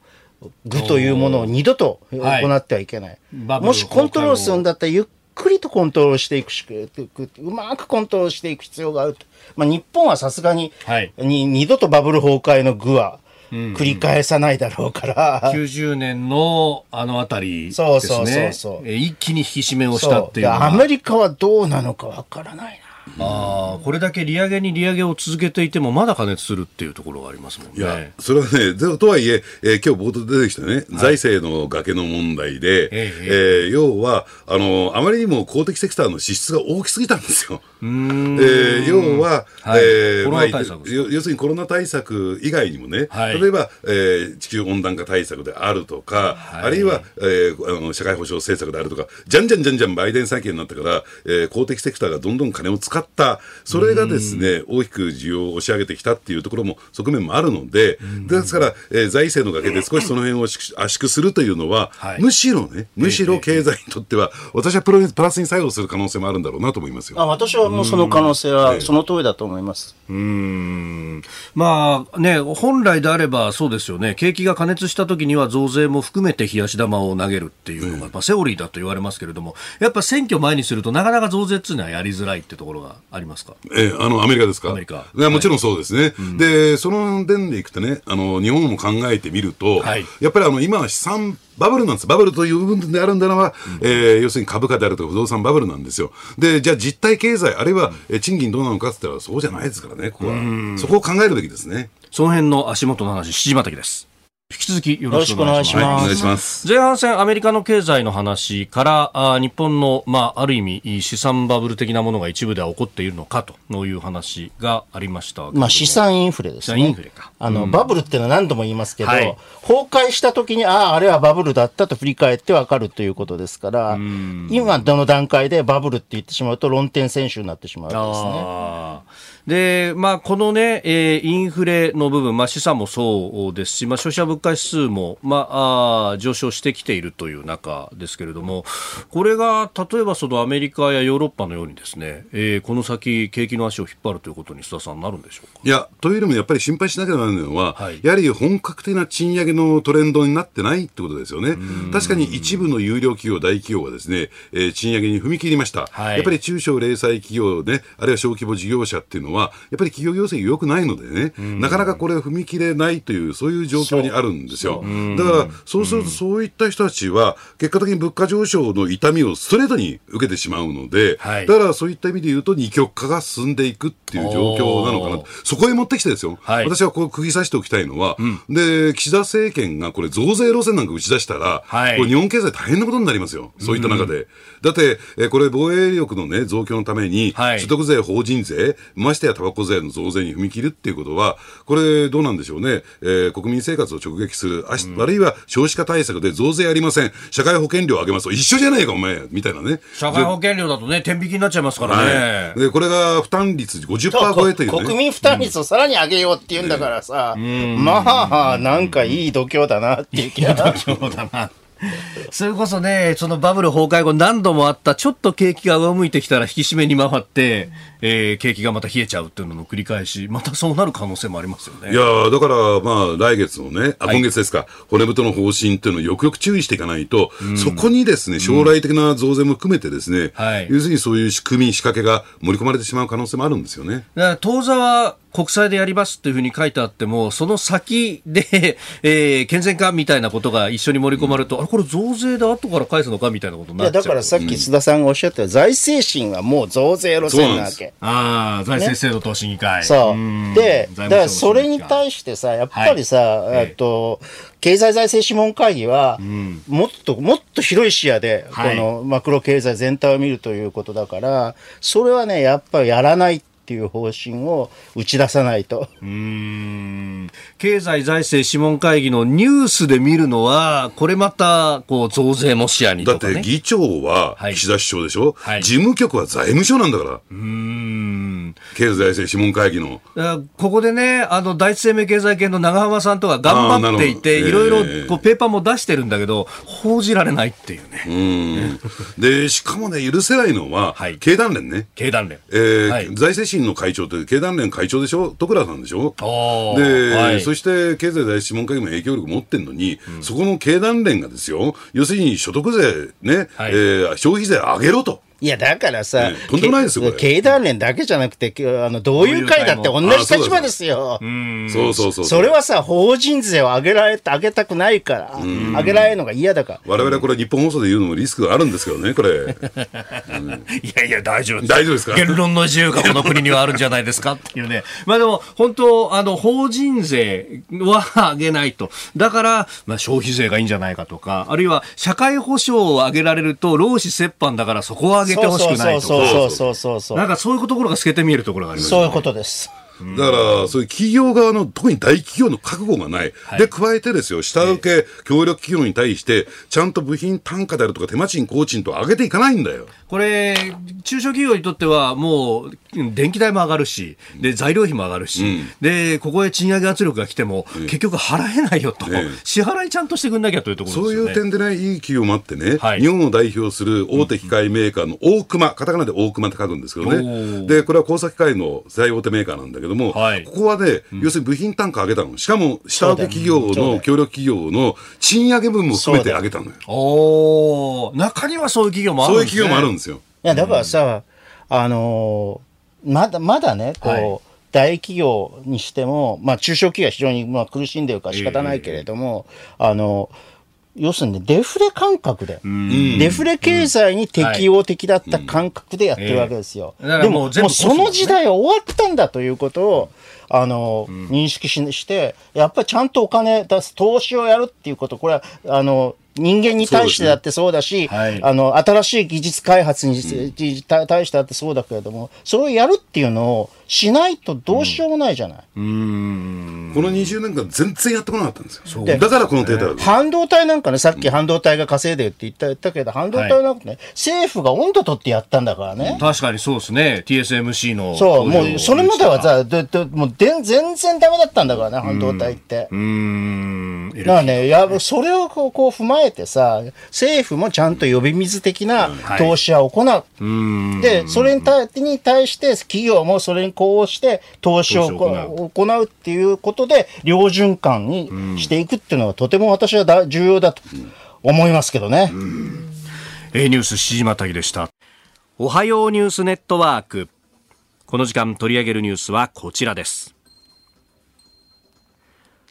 具というものを二度と行ってはいけない。はい、もしコントロールするんだったら、ゆっくりとコントロールしていくしうまくコントロールしていく必要があると。まあ、日本はさすがに、はい、に二度とバブル崩壊の具は、繰り返さないだろうから。90年のあのあたりですね。そうそうそうそう。一気に引き締めをしたっていうアメリカはどうなのかわからないな。あこれだけ利上げに利上げを続けていても、まだ加熱するっていうところがありますもんね。いや、それはね、とはいええー、今日冒頭出てきたね、はい、財政の崖の問題で、えー、えー、要はあの、あまりにも公的セクターの支出が大きすぎたんですよ。えー、要は、はい、えーまあ、要するにコロナ対策以外にもね、はい、例えば、えー、地球温暖化対策であるとか、はい、あるいは、えー、あの社会保障政策であるとか、じゃんじゃんじゃんじゃんバイデン政権になってから、えー、公的セクターがどんどん金を使った、それがですね、大きく需要を押し上げてきたっていうところも、側面もあるので、ですから、えー、財政の崖で 少しその辺を圧縮するというのは、むしろね、むしろ経済にとっては、私はプラスに作用する可能性もあるんだろうなと思いますよ。あ私はもうその可能性はその通りだと思います。うん。まあね、本来であればそうですよね。景気が加熱した時には増税も含めて冷やし玉を投げるっていうのが、まあセオリーだと言われますけれども、やっぱ選挙前にするとなかなか増税っていうのはやりづらいってところがありますか？えー、あの、アメリカですか？アメリカ。もちろんそうですね。はい、で、その点でいくとね、あの、日本も考えてみると、はい、やっぱりあの、今資産バブルなんです。バブルという部分であるんだのは、うん、えー、要するに株価であるとか不動産バブルなんですよ。で、じゃあ実体経済、あるいは、うん、賃金どうなのかって言ったらそうじゃないですからね、ここは。そこを考えるべきですね。その辺の足元の話、七時またきです。引き続きよろしくお願いします。お願いします。前半戦アメリカの経済の話からあ日本のまあある意味資産バブル的なものが一部では起こっているのかという話がありましたまあ資産インフレですね。インフレか。あの、うん、バブルっていうのは何度も言いますけど、はい、崩壊した時にあああれはバブルだったと振り返ってわかるということですから、今どの段階でバブルって言ってしまうと論点選手になってしまうわけですね。で、まあ、このね、えー、インフレの部分、まあ、資産もそうですし、まあ、消費者物価指数も、まあ、あ上昇してきているという中ですけれども、これが例えばそのアメリカやヨーロッパのようにですね、えー、この先、景気の足を引っ張るということに、須田さん、なるんでしょうか？いや、というよりもやっぱり心配しなきゃならないのは、はい、やはり本格的な賃上げのトレンドになってないってことですよね。確かに一部の有料企業、大企業はですね、えー、賃上げに踏み切りました。はい、やっぱり中小零細企業ね、あるいは小規模事業者っていうのは、やっぱり企業業績良くないのでね、なかなかこれを踏み切れないという、そういう状況にあるるんですよ。だから、そうするとそういった人たちは、結果的に物価上昇の痛みをストレートに受けてしまうので、はい、だからそういった意味で言うと、二極化が進んでいくっていう状況なのかな。そこへ持ってきてですよ、はい、私はこう釘刺しておきたいのは、うん、で、岸田政権がこれ増税路線なんか打ち出したら、はい、これ日本経済大変なことになりますよ。そういった中で。うん、だって、えこれ防衛力のね、増強のために、所得税、法人税、ましてやタバコ税の増税に踏み切るっていうことは、これどうなんでしょうね。えー、国民生活を直撃する、あし、うん、あるいは少子化対策で増税ありません。社会保険料上げますと、一緒じゃないか、お前、みたいなね。社会保険料だとね、天引きになっちゃいますからね。はい、で、これが負担率50%超えてる、ね、国民負担率をさらに上げようって言うんだからさ、うん、まあ、なんかいい度胸だなっていう気が。度胸だな。それこそね、そのバブル崩壊後何度もあった、ちょっと景気が上向いてきたら引き締めに回って、えー、景気がまた冷えちゃうっていうのの繰り返し、またそうなる可能性もありますよね。いやだからまあ来月のね、あ、今月ですか、骨太の方針っていうのをよくよく注意していかないと、うん、そこにですね、将来的な増税も含めてですね、うんはい、要するにそういう仕組み、仕掛けが盛り込まれてしまう可能性もあるんですよね。だから当座は国債でやりますっていうふうに書いてあっても、その先で、えー、健全化みたいなことが一緒に盛り込まれると、うん、あれ、これ増税で後から返すのかみたいなことになっちゃう。だからさっき須田さんがおっしゃった財政審はもう増税路線なわけ。ああ、財政制度投資議会。ね、そう。で、だからそれに対してさ、やっぱりさ、はい、と、経済財政諮問会議は、もっと、もっと広い視野で、このマクロ経済全体を見るということだから、それはね、やっぱりやらないっていう方針を打ち出さないと。うん経済財政諮問会議のニュースで見るのは、これまたこう増税も視野に、ね、だって議長は岸田首相でしょ、はい、事務局は財務省なんだから。うん経済財政諮問会議の。ここでね、あの第一生命経済系の長浜さんとか頑張っていて、いろいろこうペーパーも出してるんだけど、報じられないっていうね。うんで、しかもね、許せないのは、はい、経団連ね。経団連。えー、はい、財政審の会長って経団連会長でしょ？徳倉さんでしょ？で、はい、そして経済大諮問会議も影響力持ってるのに、うん、そこの経団連がですよ、要するに所得税ね、はい、えー、消費税上げろと。いや、だからさ、ね、とんでもないですよ、経団連だけじゃなくて、あの、同友会だって同じ立場ですよ。そうそうそう。それはさ、法人税を上げられ、上げたくないから、上げられるのが嫌だから。我々これ日本放送で言うのもリスクがあるんですけどね、これ。いやいや、大丈夫大丈夫ですか？言論の自由がこの国にはあるんじゃないですか？っていうね。まあでも、本当、あの、法人税は上げないと。だから、まあ消費税がいいんじゃないかとか、あるいは社会保障を上げられると、労使折半だからそこを上げてほしくないとか。そうそうそうそうそう。なんかそういうところが透けて見えるところがあります、ね、そういうことです。だから、そういう企業側の、特に大企業の覚悟がない。はい、で、加えてですよ、下請け、協力企業に対して、ちゃんと部品単価であるとか、手間賃、工賃と上げていかないんだよ。これ、中小企業にとっては、もう、電気代も上がるし、で、材料費も上がるし、うん、で、ここへ賃上げ圧力が来ても、結局払えないよと、ね、支払いちゃんとしてくんなきゃというところ、ね、そういう点でね、いい企業もあってね、はい、日本を代表する大手機械メーカーの大熊、カタカナで大熊って書くんですけどね。で、これは工作機械の最大手メーカーなんだけども、はい、ここはね、要するに部品単価上げたの。しかも、下請け企業の、協力企業の賃上げ分も含めて上げたのよ。お中にはそういう企業もあるんですね。そういう企業もあるんですよ。いや、だからさ、あのー、まだ、まだね、こう、はい大企業にしても、まあ、中小企業は非常にまあ苦しんでるから仕方ないけれども、えー、あの、要するにデフレ感覚で、デフレ経済に適応的だった感覚でやってるわけですよ。でも、もうその時代は終わったんだということを、あの、認識して、やっぱりちゃんとお金出す、投資をやるっていうこと、これは、あの、人間に対してだってそうだし、ね。はい、あの、新しい技術開発に、うん、対してだってそうだけれども、それをやるっていうのをしないとどうしようもないじゃない。うん、この20年間全然やってこなかったんですよ。だからこのデータ半導体なんかね、さっき半導体が稼いでるって言った言ったけど、半導体なんかね、はい、政府が温度取ってやったんだからね。確かにそうですね。TSMC の。そう、もうそれまではさ、ででもうで全然ダメだったんだからね、半導体って。うん。だからね、やそれをこうこう踏まえてさ、政府もちゃんと呼び水的な投資は行う。はい、で、それに対に対して企業もそれにこうして投資を行うっていうことで、両循環にしていくっていうのはとても私はだ重要だと思いますけどね。A ニュースしじまたぎでした。おはようニュースネットワーク。この時間取り上げるニュースはこちらです。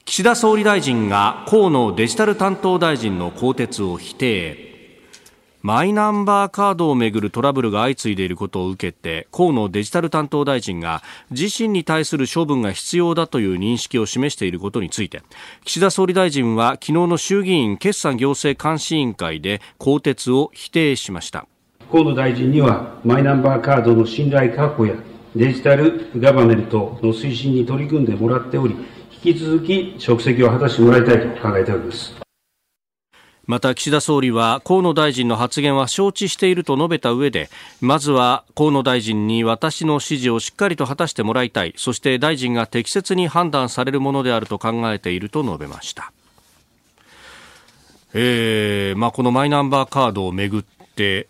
岸田総理大臣が河野デジタル担当大臣の更迭を否定マイナンバーカードをめぐるトラブルが相次いでいることを受けて河野デジタル担当大臣が自身に対する処分が必要だという認識を示していることについて岸田総理大臣は昨日の衆議院決算行政監視委員会で更迭を否定しました。河野大臣にはマイナンバーカードの信頼確保やデジタルガバメントの推進に取り組んでもらっており引き続き職責を果たしてもらいたいと考えております。また岸田総理は河野大臣の発言は承知していると述べた上でまずは河野大臣に私の指示をしっかりと果たしてもらいたいそして大臣が適切に判断されるものであると考えていると述べました。えーまあ、このマイナンバーカードをめぐっ、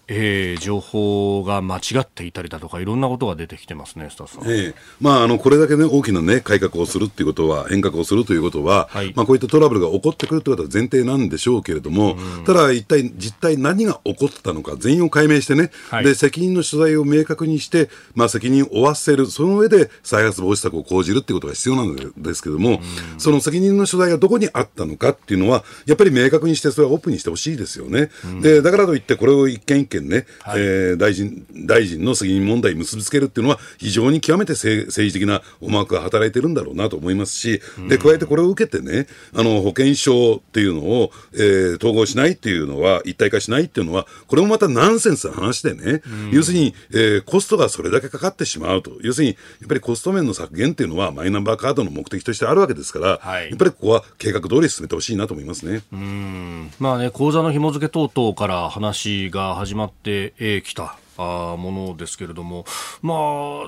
えー、情報が間違っていたりだとか、いろんなことが出てきてますね、スタさん。えー、まあ、あの、これだけね、大きなね、改革をするっていうことは、変革をするということは、はい、まあ、こういったトラブルが起こってくるってことは前提なんでしょうけれども、うん、ただ、一体、実態何が起こったのか、全員を解明してね、はい、で、責任の所在を明確にして、まあ、責任を負わせる、その上で再発防止策を講じるっていうことが必要なんですけども、うん、その責任の所在がどこにあったのかっていうのは、やっぱり明確にして、それはオープンにしてほしいですよね。うん、で、だからといって、これを一件一件ね、はい、えー、大臣大臣の責任問題に結びつけるっていうのは、非常に極めて政治的な思惑が働いてるんだろうなと思いますし、で加えてこれを受けてね、あの保険証っていうのを、えー、統合しないっていうのは、一体化しないっていうのは、これもまたナンセンスな話でね、要するに、えー、コストがそれだけかかってしまうと、要するに、やっぱりコスト面の削減っていうのは、マイナンバーカードの目的としてあるわけですから、はい、やっぱりここは計画通り進めてほしいなと思いますね。うん。まあね、口座の紐付け等々から話が始まってき、えー、たあものですけれども、ま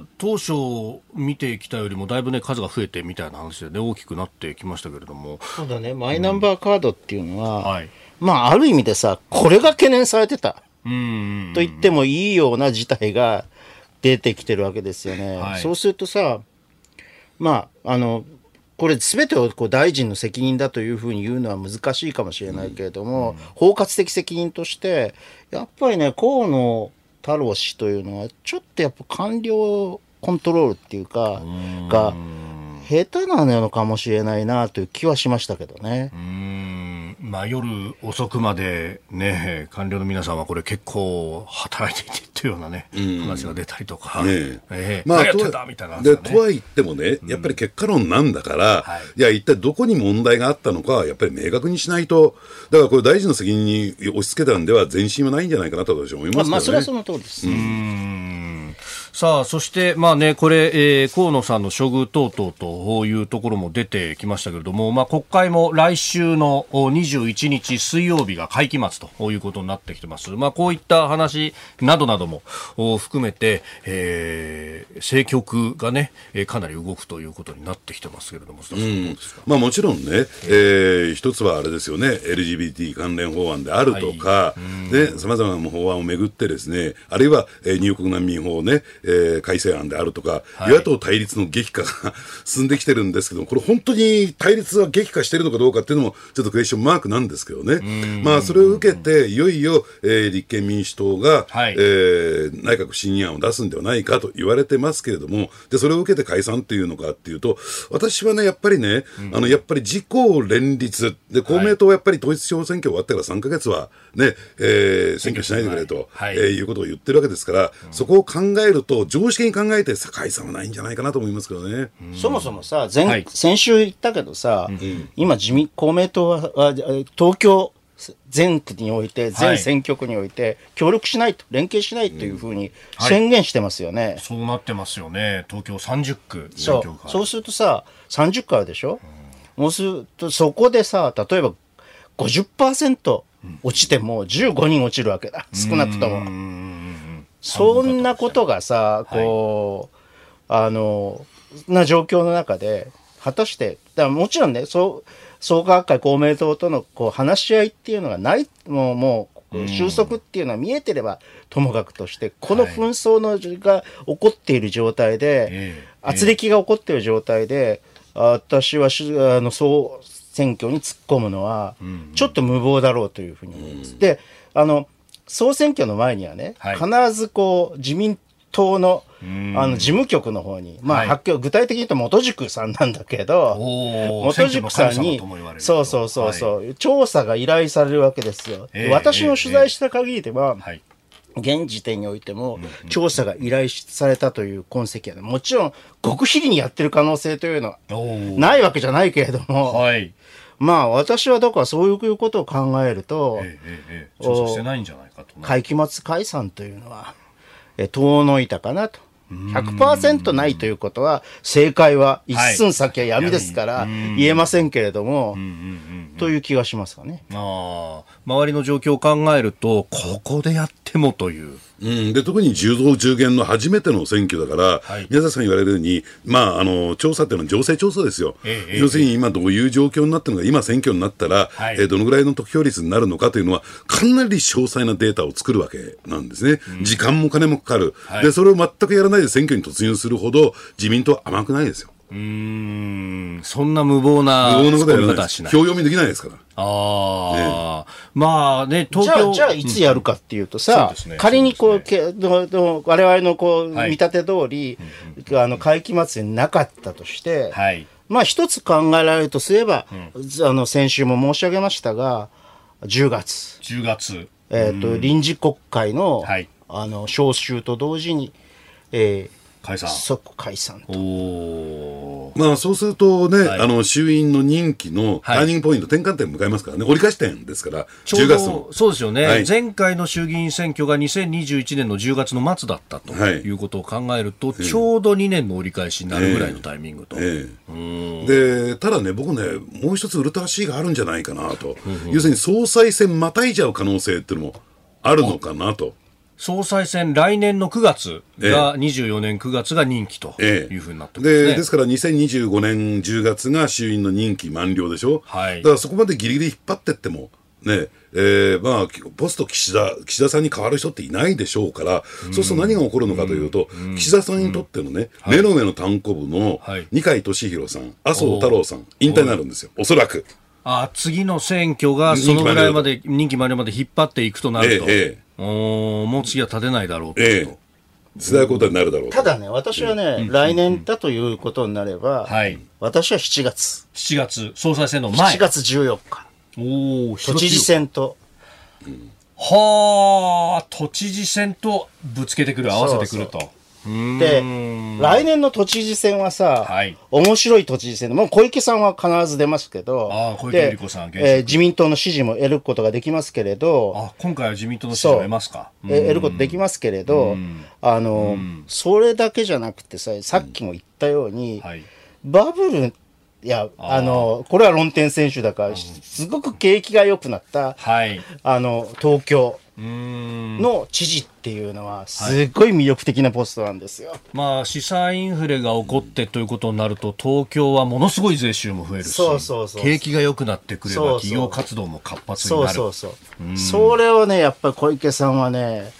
あ、当初見てきたよりもだいぶ、ね、数が増えてみたいな話で、ね、大きくなってきましたけれども。そうだね、マイナンバーカードっていうのは、うん。はい、まあ、ある意味でさ、これが懸念されてた。と言ってもいいような事態が出てきてるわけですよね。はい、そうするとさ、まあ、あのこれ全てをこう大臣の責任だというふうに言うのは難しいかもしれないけれども、うん。うん、包括的責任としてやっぱりね河野太郎氏というのはちょっとやっぱ官僚コントロールっていうかが下手なのかもしれないなという気はしましたけどね。まあ、夜遅くまで、ね、官僚の皆さんはこれ結構働いていて。というような、ね、話が出たりとか、ねえ。ー、まあ、とは、ね、とは言ってもね、やっぱり結果論なんだから、はい、いや、一体どこに問題があったのか、やっぱり明確にしないと、だからこれ、大臣の責任に押し付けたんでは、前進はないんじゃないかなと私は思いますけど、ね、まあ、それはその通りです。うんさあ、そして、まあね、これ、えー、河野さんの処遇等々というところも出てきましたけれども、まあ、国会も来週の21日水曜日が会期末ということになってきてます。まあ、こういった話などなども含めて、えー、政局がね、かなり動くということになってきてますけれども、うん、まあ、もちろんね、えー、一つはあれですよね、LGBT 関連法案であるとか、さまざまな法案をめぐってですね、あるいは、えー、入国難民法ね、えー、改正案であるとか、はい、与野党対立の激化が進んできてるんですけどこれ本当に対立は激化してるのかどうかっていうのも、ちょっとクエスチョンマークなんですけどね。まあ、それを受けて、いよいよ、えー、立憲民主党が、はい、えー、内閣不信任案を出すんではないかと言われてますけれども、で、それを受けて解散っていうのかっていうと、私はね、やっぱりね、うん、あの、やっぱり自公連立、で、公明党はやっぱり統一地方選挙終わってから3か月はね、えー、選挙しないでくれと、はい、えー、いうことを言ってるわけですから、うん、そこを考えると、常識に考えて解散はないんじゃないかなと思いますけどね。そもそもさ、前、はい、先週言ったけどさ、うん、今自民、公明党は、東京、全区において、全選挙区において、協力しないと、連携しないというふうに宣言してますよね、はい、そうなってますよね、東京30区、そう。そうするとさ、30区あるでしょ、うん、もうすると、そこでさ、例えば50%落ちても15人落ちるわけだ、少なくとも。そんなことがさ、こう、はい、あの、な状況の中で、果たして、だもちろんね、そう、創価学会公明党とのこう話し合いっていうのがない、もう、もう、収束っていうのは見えてればともかくとして、この紛争の、が起こっている状態で、圧力が起こっている状態で、私はあのそう選挙に突っ込むのは、ちょっと無謀だろうというふうに思います。で、あの、総選挙の前にはね、はい、必ずこう、自民党のあの事務局の方に、まあ、発表、具体的に言うと元塾さんなんだけど、元塾さんに、そうそうそうそう、調査が依頼されるわけですよ。私の取材した限りでは、現時点においても、調査が依頼されたという痕跡は、ね、もちろん、極秘裏にやってる可能性というのはないわけじゃないけれども、はい、まあ、私はだからそういうことを考えると、ええええ、調査してないんじゃないかと。会期末解散というのは、え遠のいたかなと。100%ないということは、正解は一寸先は闇ですから、言えませんけれども、という気がしますかね。あ周りの状況を考えると、ここでやってもという。うん、で特に10増10減の初めての選挙だから、はい、宮崎さん言われるように、まあ、あの調査っていうのは情勢調査ですよ、ええ、要するに今、どういう状況になってるのか、今、選挙になったら、はい、えどのぐらいの得票率になるのかというのは、かなり詳細なデータを作るわけなんですね、うん、時間も金もかかる、はい、で、それを全くやらないで選挙に突入するほど、自民党は甘くないですよ。うん、そんな無謀な無謀なことはない。表読みできないですから。ああ、ね、まあね、東京。じゃあ、じゃあいつやるかっていうとさ、うん。ね、仮にこう、ね、我々のこう、はい、見立て通り、あの、会期末になかったとして、はい、まあ一つ考えられるとすれば、うん、あの、先週も申し上げましたが、10月。10月。えっ、ー、と、臨時国会の、はい、あの、召集と同時に、えー、解散。即解散と。まあ、そうするとね、はい、あの衆院の任期のターニングポイント、はい、転換点迎えますからね、折り返し点ですから、10月の。そうですよね、はい、前回の衆議院選挙が2021年の10月の末だったとい。うことを考えると、ちょうど2年の折り返しになるぐらいのタイミングと。えー、でただね、僕ね、もう一つウルトラ C があるんじゃないかなと、要するに総裁選またいじゃう可能性っていうのもあるのかなと。総裁選、来年の9月が、24年9月が任期というふうになってます、ね、でですから2025年10月が衆院の任期満了でしょ、はい、だからそこまでぎりぎり引っ張ってっても、ねえーまあ、ポスト岸田岸田さんに代わる人っていないでしょうから、うん、そうすると何が起こるのかというと、うん、岸田さんにとってのね、うん、目の上の単行部の二階俊博さん、麻生太郎さん、引退になるんですよ、おそらく。あ次の選挙がそのぐらいまで、任期までまで引っ張っていくとなると。えええおもう次は立てないだろうと。ええ世代交代になるだろうただね、私はね、うん、来年だということになれば、はい、私は7月。7月、総裁選の前。7月14日。お都知事選と。うん、はあ、都知事選とぶつけてくる、合わせてくると。そうそうで、来年の都知事選はさ、はい、面白い都知事選で、もう小池さんは必ず出ますけど、あ小池百合子さん、えー、自民党の支持も得ることができますけれど、あ今回は自民党の支持を得ますか？え得ることできますけれど、あの、それだけじゃなくてさ、さっきも言ったように、はい、バブルいや、あの、これは論点選手だから、すごく景気が良くなった、はい、あの、東京。の知事っていうのは、すっごい魅力的なポストなんですよ、はい、まあ、資産インフレが起こってということになると、東京はものすごい税収も増えるし、そうそうそう景気が良くなってくれば、企業活動も活発になる。そうそうそうそれをね、やっぱり小池さんはね、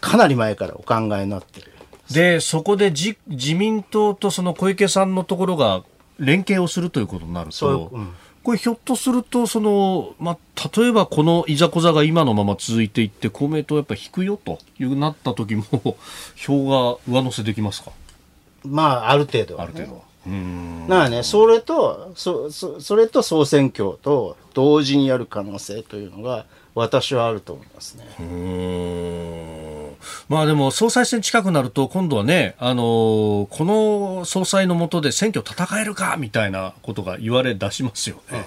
かなり前からお考えになってる。で、そこで自自民党とその小池さんのところが連携をするということになると、う、うん、これひょっとするとその、まあ、例えばこのいざこざが今のまま続いていって公明党やっぱ引くよというなった時も 票が上乗せできますか？まあある程度、ね、ある程度だからねそれとそそそれと総選挙と同時にやる可能性というのが私はあると思いますね。まあでも総裁選近くなると今度はね、あのー、この総裁の下で選挙戦えるかみたいなことが言われ出しますよね。うん、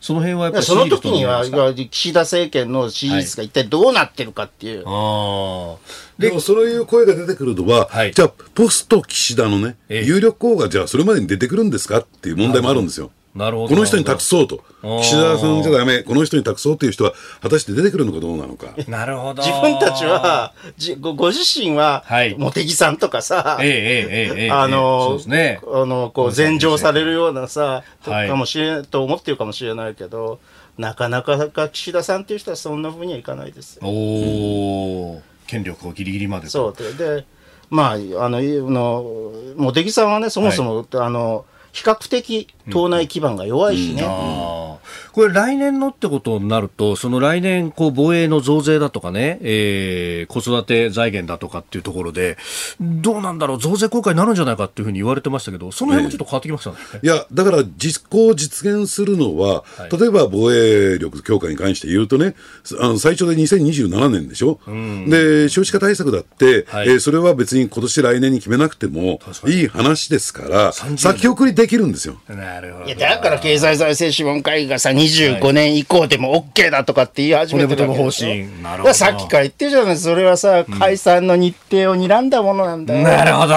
その辺はやっぱりその時には岸田政権の支持率が一体どうなってるかっていう。はい、でもそういう声が出てくるのは、はい、じゃあポスト岸田のね、ええ、有力候補がじゃあそれまでに出てくるんですかっていう問題もあるんですよ。なるほどこの人に託そうと、岸田さんじゃだめ、この人に託そうという人は、果たして出てくるのかどうなのか。なるほど。自分たちは、じごご自身は、はい、茂木さんとかさ、あの、あの、こう、禅譲されるようなさ、はい、かもしれと思ってるかもしれないけど、なかなか岸田さんっていう人はそんなふうにはいかないですよ。おお、権力をギリギリまで。そう。で、で、まあ、あの、の茂木さんはね、そもそも、はい、あの、比較的党内基盤が弱いしね。うん。これ来年のってことになると、その来年、こう、防衛の増税だとかね、えー、子育て財源だとかっていうところで、どうなんだろう、増税効果になるんじゃないかっていうふうに言われてましたけど、その辺もちょっと変わってきましたね。いや、だから実行実現するのは、はい、例えば防衛力強化に関して言うとね、あの最長で2027年でしょ、うん、で、少子化対策だって、はい、えー、それは別に今年来年に決めなくてもいい話ですから、先送りできるんですよ。なるほど。いや、だから経済財政諮問会議がさ、25年以降でも OK だとかって言い始めてるわけでしょ。なるほど。さっきから言ってるじゃない。それはさ、解散の日程を睨んだものなんだよ。なるほど。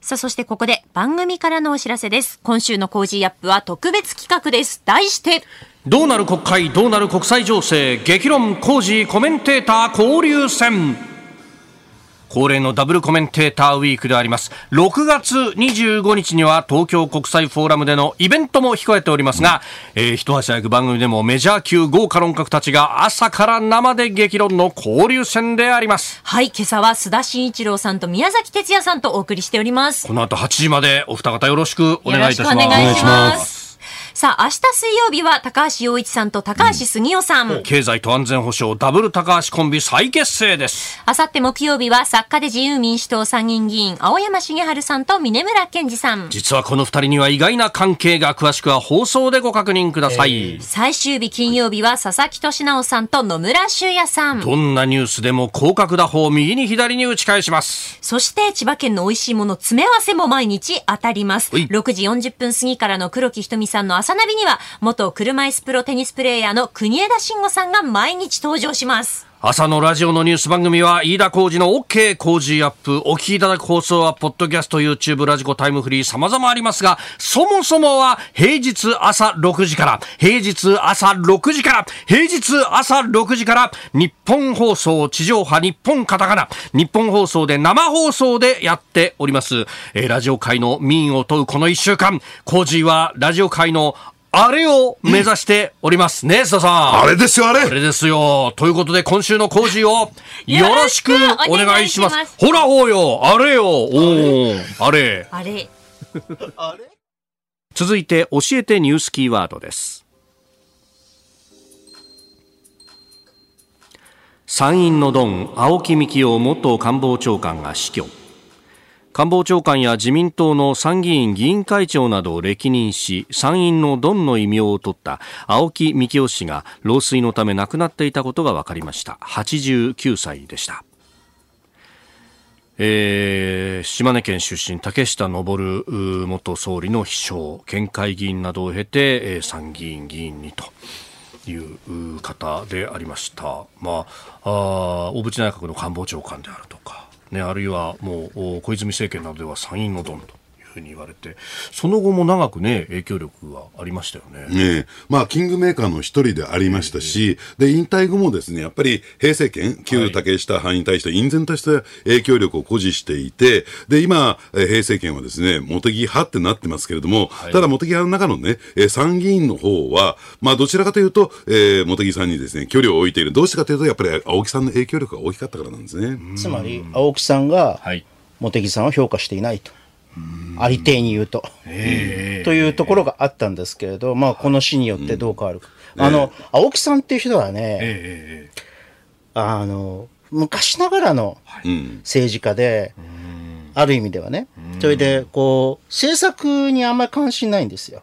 さあ、そしてここで番組からのお知らせです。今週の Cozy up は特別企画です。題して、どうなる国会、どうなる国際情勢、激論 Cozy コメンテーター交流戦。恒例のダブルコメンテーターウィークであります。6月25日には東京国際フォーラムでのイベントも控えておりますが、うん、えー、一足早く番組でもメジャー級豪華論客たちが朝から生で激論の交流戦であります。はい今朝は須田慎一郎さんと宮崎哲也さんとお送りしております。この後8時までお二方よろしくお願いいたします。お願いしますさあ、明日水曜日は高橋洋一さんと高橋杉雄さん。うん、経済と安全保障ダブル高橋コンビ再結成です。あさって木曜日は作家で自由民主党参議院議員青山茂春さんと峰村健二さん。実はこの二人には意外な関係が詳しくは放送でご確認ください。えー、最終日金曜日は佐々木俊直さんと野村修也さん。どんなニュースでも広角打法右に左に打ち返します。そして千葉県の美味しいもの詰め合わせも毎日当たります。6時40分過ぎからの黒木ひとみさんの朝ナビには元車椅子プロテニスプレーヤーの国枝慎吾さんが毎日登場します。朝のラジオのニュース番組は飯田浩二の OK 工事アップ。お聞きいただく放送は、ポッドキャスト、YouTube、ラジコ、タイムフリー、様々ありますが、そもそもは平日朝6時から、平日朝6時から、平日朝6時から、日本放送、地上波、日本カタカナ、日本放送で生放送でやっております。えー、ラジオ界の民を問うこの一週間、工事はラジオ界のあれを目指しておりますね、須田さん。あれですよ、あれ。あれですよ。ということで、今週の工事をよろしくお願いします。ますほら、ほうよ、あれよ、おあれ？あれ。あれ続いて、教えてニュースキーワードです。参院のドン、青木幹雄元官房長官が死去。官房長官や自民党の参議院議員会長などを歴任し参院のドンの異名を取った青木幹雄氏が老衰のため亡くなっていたことが分かりました。89歳でした。えー、島根県出身竹下登元総理の秘書県会議員などを経て、えー、参議院議員にと。いう方でありました、まあ、あ小渕内閣の官房長官であるとか。ね、あるいはもう小泉政権などでは参院のドンと。ふうに言われて、その後も長くね、影響力はありましたよね。ねまあ、キングメーカーの一人でありましたし、で、引退後もですね、やっぱり平成権、旧竹下派に対して隠然とした影響力を誇示していて、で、今、平成権はですね、茂木派ってなってますけれども、はい、ただ茂木派の中のね、参議院の方は、まあ、どちらかというと、えー、茂木さんにですね、距離を置いている。どうしてかというと、やっぱり青木さんの影響力が大きかったからなんですね。つまり、青木さんが、茂木さんを評価していないと。ありていに言うと、というところがあったんですけれど、まあ、この死によってどう変わるか。あの、青木さんっていう人はね、あの、昔ながらの政治家で、ある意味ではね、それで、こう、政策にあんまり関心ないんですよ。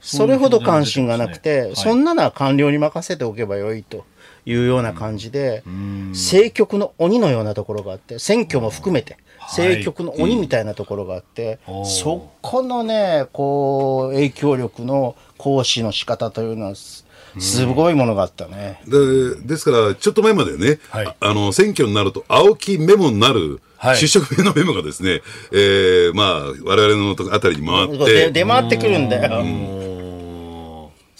それほど関心がなくて、そんなのは官僚に任せておけばよいと。いうような感じで、政局の鬼のようなところがあって、選挙も含めて、政局の鬼みたいなところがあって、はい、そこのね、こう、影響力の行使の仕方というのは、すごいものがあったね。でですから、ちょっと前までね、はい、あの選挙になると、青木メモになる、はい、出職名のメモがですね、えー、まあ、我々のあたりに回って。出回ってくるんだよ。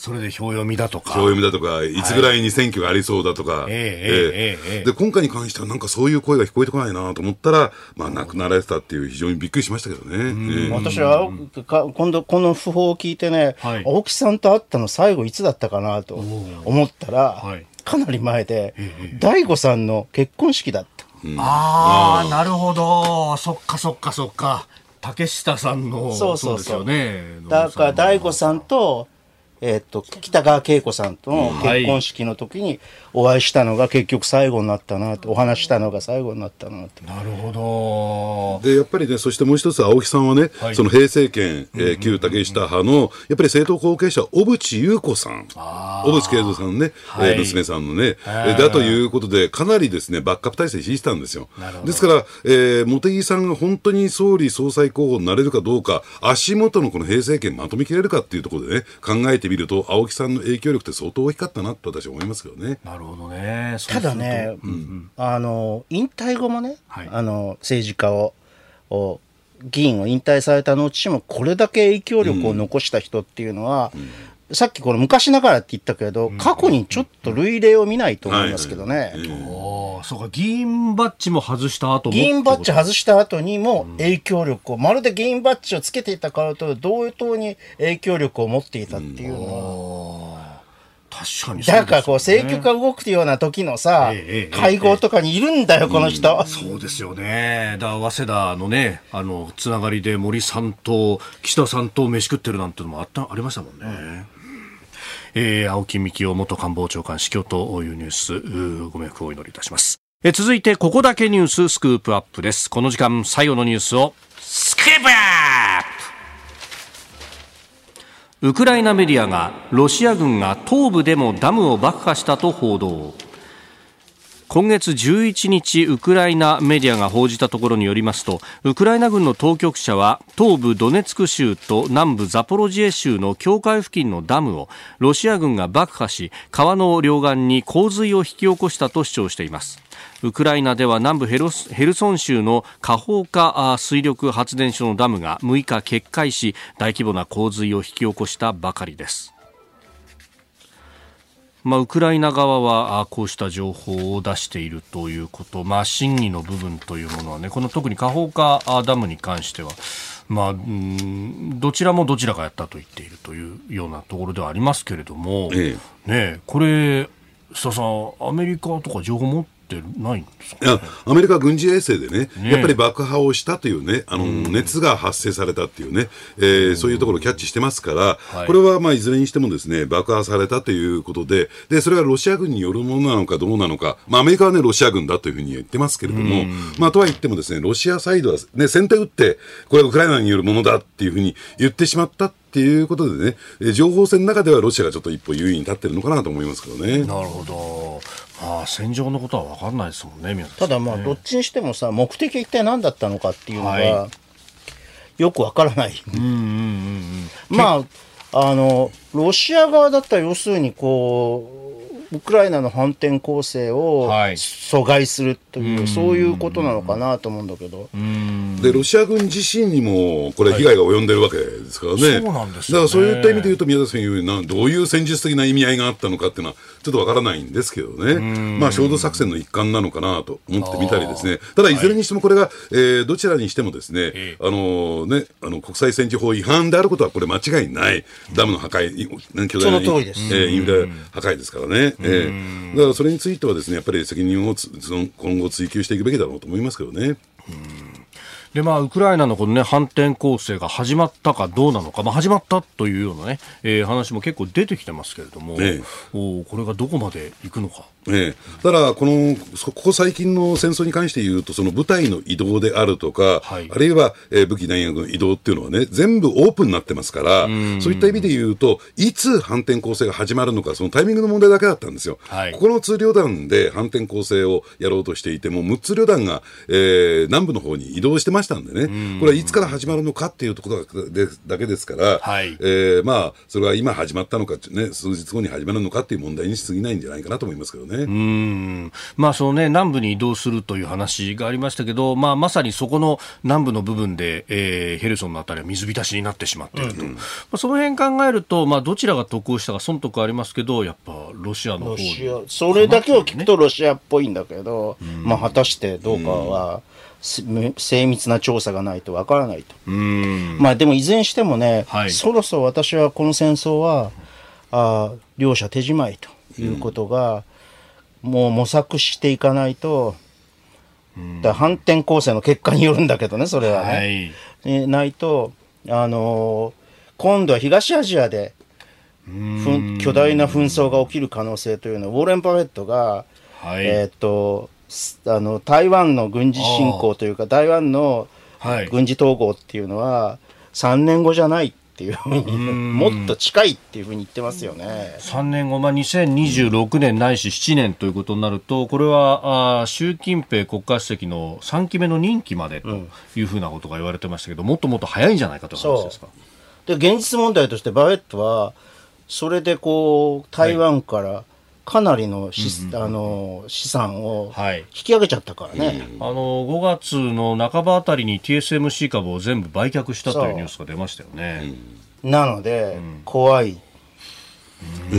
それで票読みだとか。票読みだとか、い。つぐらいに選挙がありそうだとか。ええええで、今回に関してはなんかそういう声が聞こえてこないなと思ったら、まあ亡くなられてたっていう非常にびっくりしましたけどね。私は、今度この訃報を聞いてね、はい、青木さんと会ったの最後いつだったかなと思ったら、はい、かなり前で、大悟さんの結婚式だった。ああ、なるほど。そっかそっかそっか。竹下さんのそうそうそう、ね、だから大悟さんとえー、っと北川景子さんとの結婚式の時にお会いしたのが結局最後になったなとお話したのが最後になったなとなるほど。でやっぱりねそしてもう一つ青木さんはね、はい、その平成権、えー、旧竹下派のやっぱり政党後継者小渕優子さん。小渕恵三さんね、はい、えー、娘さんのね、えー、だということでかなりですねバックアップ体制敷いてたんですよ。ですから、えー、茂木さんが本当に総理総裁候補になれるかどうか足元のこの平成権まとめきれるかっていうところでね考えてみると青木さんの影響力って相当大きかったなと私は思いますけどね。なるほどね。ただね、うん、あの引退後もね、はい、あの政治家をを議員を引退された後もこれだけ影響力を残した人っていうのは、うんさっきこの昔ながらって言ったけど、過去にちょっと類例を見ないと思いますけどね。そうか、議員バッジも外した後議員バッジ外した後にも影響力を、まるで議員バッジをつけていたからと同等に影響力を持っていたっていうのは。確かに、ね、だからこう政局が動くような時のさ、ええ、会合とかにいるんだよ、え、この人、うん、そうですよね。だ早稲田のね、あの、つながりで森さんと岸田さんと飯食ってるなんてのもあった、ありましたもんね。うんえー、青木幹雄元官房長官死去というニュースご冥福をお祈りいたします。え続いてここだけニューススクープアップです。この時間最後のニュースをスクープアップ!ウクライナメディアがロシア軍が東部でもダムを爆破したと報道。今月11日ウクライナメディアが報じたところによりますとウクライナ軍の当局者は東部ドネツク州と南部ザポロジエ州の境界付近のダムをロシア軍が爆破し川の両岸に洪水を引き起こしたと主張しています。ウクライナでは南部ヘルソン州のカホーカ水力発電所のダムが6日決壊し大規模な洪水を引き起こしたばかりです。まあ、ウクライナ側はこうした情報を出しているということ、まあ、真偽の部分というものはね、この特にカホーカダムに関しては、まあ、うんどちらもどちらがやったと言っているというようなところではありますけれども、ええ、ね、これ、須田さん、アメリカとか情報持ってないんですか、ね、アメリカ軍事衛星でね、ねやっぱり爆破をしたというね、あの、熱が発生されたっていうね、えー、そういうところをキャッチしてますから、はい、これはまあいずれにしてもですね、爆破されたということで、で、それがロシア軍によるものなのかどうなのか、まあアメリカはね、ロシア軍だというふうに言ってますけれども、まあとは言ってもですね、ロシアサイドはね、先手打って、これはウクライナによるものだっていうふうに言ってしまったっていうことでね、情報戦の中ではロシアがちょっと一歩優位に立ってるのかなと思いますけどね。なるほど。まあ、戦場のことは分かんないですもんね、ね。ただまあ、どっちにしてもさ、目的は一体何だったのかっていうのが、はい、よく分からない。うんうんうんうん、まあ、あの、ロシア側だったら要するにこう、ウクライナの反転攻勢を阻害するという、はい、そういうことなのかなと思うんだけど。で、ロシア軍自身にも、これ、被害が及んでるわけですからね。はい、そうなんです、ね、だからそういった意味で言うと、宮田さん言うように、どういう戦術的な意味合いがあったのかっていうのは、ちょっとわからないんですけどね。まあ、衝動作戦の一環なのかなと思ってみたりですね。ただ、いずれにしてもこれが、えー、どちらにしてもですね、あのね、あの、国際戦時法違反であることは、これ間違いない。ダムの破壊、巨大な、えー、インフラ破壊ですからね。えー、だからそれについてはですねやっぱり責任を今後追及していくべきだろうと思いますけどね。でまあ、ウクライナのこの、ね、反転攻勢が始まったかどうなのか、まあ、始まったというようなね、えー、話も結構出てきてますけれども、ね、おこれがどこまでいくのか。ええ、ただこの、ここ最近の戦争に関して言うと、その部隊の移動であるとか、はい、あるいは、えー、武器弾薬の移動っていうのはね、全部オープンになってますから、そういった意味で言うと、いつ反転攻勢が始まるのか、そのタイミングの問題だけだったんですよ。はい、ここの通旅団で反転攻勢をやろうとしていても、6つ旅団が、えー、南部の方に移動してましたんでね、これはいつから始まるのかっていうところだけですから、はい、えー、まあ、それは今始まったのか、ね、数日後に始まるのかっていう問題にしすぎないんじゃないかなと思いますけどね。ね。うんまあそのね、南部に移動するという話がありましたけど、まあまさにそこの南部の部分で、えー、ヘルソンのあたりは水浸しになってしまっていると。うんうん、まあ、その辺考えると、まあどちらが得をしたか損得ありますけど、やっぱロシアの方に。それだけを聞くとロシアっぽいんだけど、うん、まあ果たしてどうかは、精密な調査がないとわからないと。まあでもいずれにしてもね、はい、そろそろ私はこの戦争は、あ両者手じまいということが、もう模索していかないと、反転攻勢の結果によるんだけどね、それはね。はい、ないと、あのー、今度は東アジアで巨大な紛争が起きる可能性というのをウォーレン・パフェットが、はい、えっ、とあの台湾の軍事侵攻というか台湾の軍事統合っていうのは3年後じゃないっていうふうにもっと近いっていうふうに言ってますよね。3年後、まあ、2026年ないし7年ということになるとこれはあ習近平国家主席の3期目の任期までというふうなことが言われてましたけど、もっともっと早いんじゃないかという話ですか？で現実問題としてバウェットはそれでこう台湾からかなりの資,、あの資産を引き上げちゃったからね、はい、あの5月の半ばあたりに TSMC 株を全部売却したというニュースが出ましたよね。なので、怖い。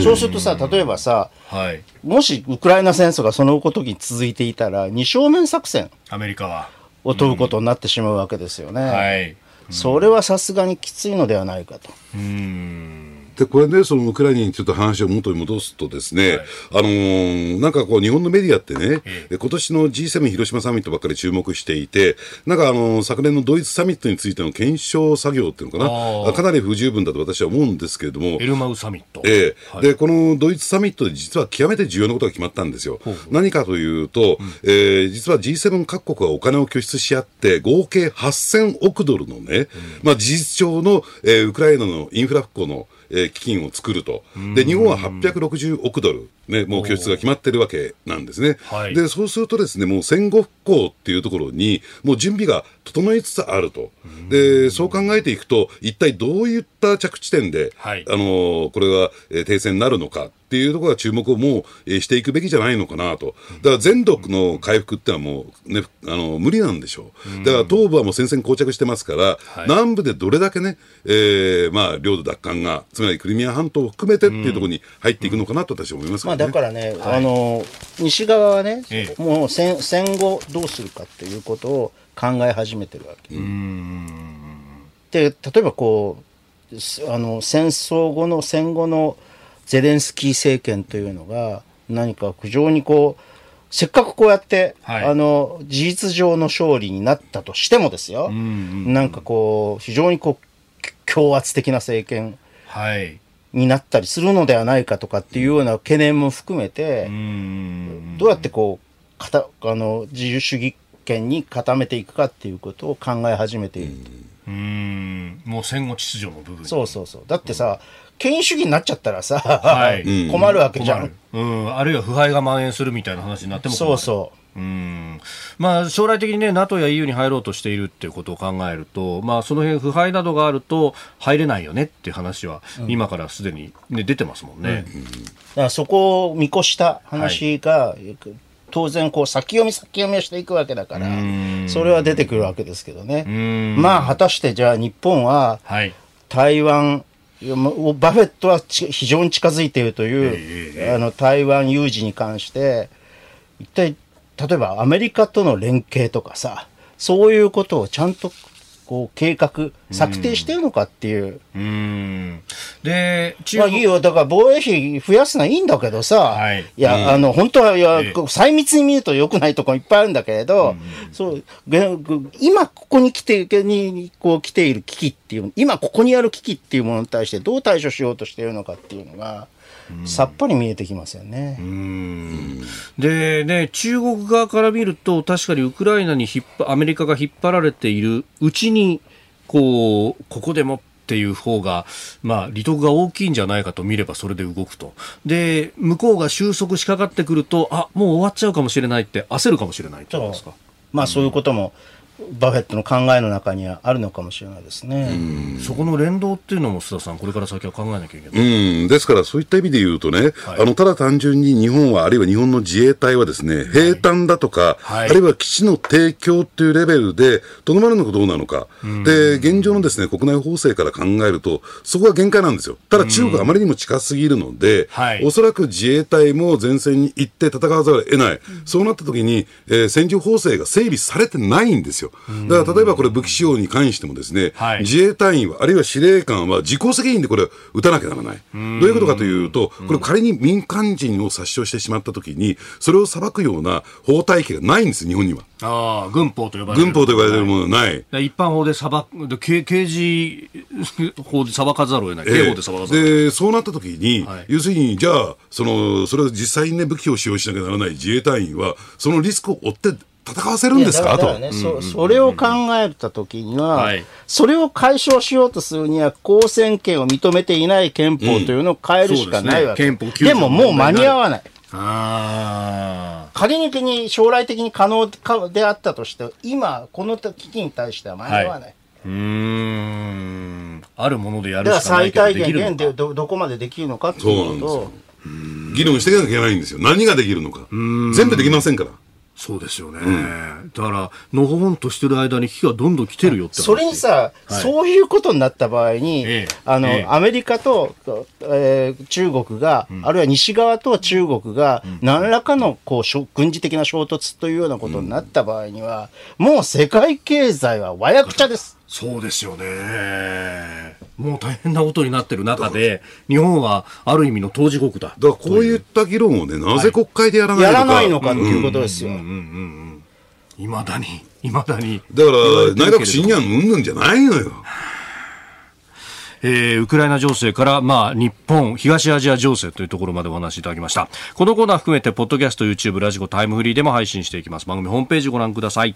そうするとさ、例えばさ、はい、もしウクライナ戦争がその時に続いていたら、二正面作戦アメリカは。を問うことになってしまうわけですよね。はい、それはさすがにきついのではないかと。うんで、これね、そのウクライナにちょっと話を元に戻すとですね、はい、あのー、なんかこう、日本のメディアってね、え今年の G7 広島サミットばっかり注目していて、なんかあのー、昨年のドイツサミットについての検証作業っていうのかな、かなり不十分だと私は思うんですけれども、エルマウサミット。ええ、はい、で、このドイツサミットで実は極めて重要なことが決まったんですよ。ほうほう。何かというと、うん、えー、実は G7 各国がお金を拠出し合って、合計8000億ドルのね、うん、まあ事実上の、えー、ウクライナのインフラ復興のえー、基金を作ると。で、日本は860億ドル、ね、もう拠出が決まってるわけなんですね。はい、で、そうするとですね、もう戦後復興っていうところに、もう準備が整いつつあると。で、そう考えていくと、一体どういった着地点で、はい、あのー、これが、えー、停戦になるのか。っていうところが注目をもう、えー、していくべきじゃないのかなと。だから全土の回復ってのはもうね、あの、無理なんでしょう。だから東部はもう戦線膠着してますから、はい、南部でどれだけね、えー、まあ、領土奪還が、つまりクリミア半島を含めてっていうところに入っていくのかなと私は思います、ね、まあ、だからね、はい、あの、西側はね、ええ、もう戦戦後どうするかっていうことを考え始めてるわけ。で、例えばこう、あの戦争後の戦後のゼレンスキー政権というのが何か非常にこうせっかくこうやって、はい、あの事実上の勝利になったとしてもですよ、うんうん、なんかこう非常にこう強圧的な政権になったりするのではないかとかっていうような懸念も含めて、うん、どうやってこうかたあの自由主義権に固めていくかっていうことを考え始めていると。うん。もう戦後秩序の部分そうそうそう。だってさ、権威主義になっちゃったらさ、はい、困るわけじゃん、うん、あるいは腐敗が蔓延するみたいな話になってもそうそううん。まあ、将来的に、ね、NATO や EU に入ろうとしているっていうことを考えると、まあ、その辺腐敗などがあると入れないよねっていう話は、今からすでに、ね、出てますもんね、うん、だからそこを見越した話が、はい、当然こう先読み先読みをしていくわけだからそれは出てくるわけですけどね。まあ果たしてじゃあ日本は台湾、バフェットは非常に近づいているという、あの台湾有事に関して一体例えばアメリカとの連携とかさそういうことをちゃんとこう計画策定してるのかっていう。うん。で、中国。まあいいよ。だから防衛費増やすのはいいんだけどさ。はい。いや、うん、あの、本当は、いや、えー、細密に見ると良くないところいっぱいあるんだけれど、うん、そう、今ここに来て、に、こう来ている危機っていう、今ここにある危機っていうものに対してどう対処しようとしているのかっていうのが、さっぱり見えてきますよね。でね、中国側から見ると、確かにウクライナに引っアメリカが引っ張られているうちに、こう、ここでもっていう方が、まあ、利得が大きいんじゃないかと見ればそれで動くと。で、向こうが収束しかかってくると、あ、もう終わっちゃうかもしれないって焦るかもしれないってことですか？まあ、そういうことも、うんバフェットの考えの中にはあるのかもしれないですね。そこの連動っていうのも須田さん、これから先は考えなきゃいけない。うん、ですからそういった意味で言うとね、はい、あのただ単純に日本は、あるいは日本の自衛隊はですね、兵隊だとか、はい、あるいは基地の提供っていうレベルで、とどまるのかどうなのか、で現状のですね国内法制から考えると、そこが限界なんですよ。ただ中国あまりにも近すぎるので、はい、おそらく自衛隊も前線に行って戦わざるを得ない、そうなった時に、えー、戦時法制が整備されてないんですよ。よ。だから例えばこれ武器使用に関してもですね、はい、自衛隊員は、あるいは司令官は自己責任でこれを撃たなきゃならない。どういうことかというと、これ仮に民間人を殺傷してしまったときに、それを裁くような法体系がないんです、日本には。ああ、軍法と呼ばれる。軍法と呼ばれるものはない。一般法で裁く、刑事法で裁かざるを得ない。刑法で裁かざるを得ない。で、そうなったときに、はい、要するに、じゃあ、その、それを実際にね、武器を使用しなきゃならない自衛隊員は、そのリスクを負って戦わせるんですか？と、ねそ。それを考えたときには、はい、それを解消しようとするには、公選権を認めていない憲法というのを変えるしかないわけ、うんでね、でももう間に合わない。あ仮に将来的に可能であったとして、今、この危機に対しては間に合わない。はい、うんあるものでやるしかないけど最大限でどどこまでできるのかっていうことを。議論していかなきゃいけないんですよ。何ができるのか。全部できませんからそうですよね、うん、だからのほほんとしてる間に危機がどんどん来てるよってそれにさ、はい、そういうことになった場合に、ええ、あの、え、アメリカと、えー、中国が、うん、あるいは西側と中国が、何らかのこう軍事的な衝突というようなことになった場合には、うん、もう世界経済はわやくちゃです。そうですよね。もう大変なことになってる中で、日本はある意味の当事国だ。だからこういった議論をね、なぜ国会でやらないのか。やらないのかっていうことですよ。いまだに、いまだに。だから、内閣審議案うんぬんじゃないのよ。えー、ウクライナ情勢から、まあ、日本、東アジア情勢というところまでお話しいただきました。このコーナー含めて、ポッドキャスト、YouTube、ラジコ、タイムフリーでも配信していきます。番組ホームページご覧ください。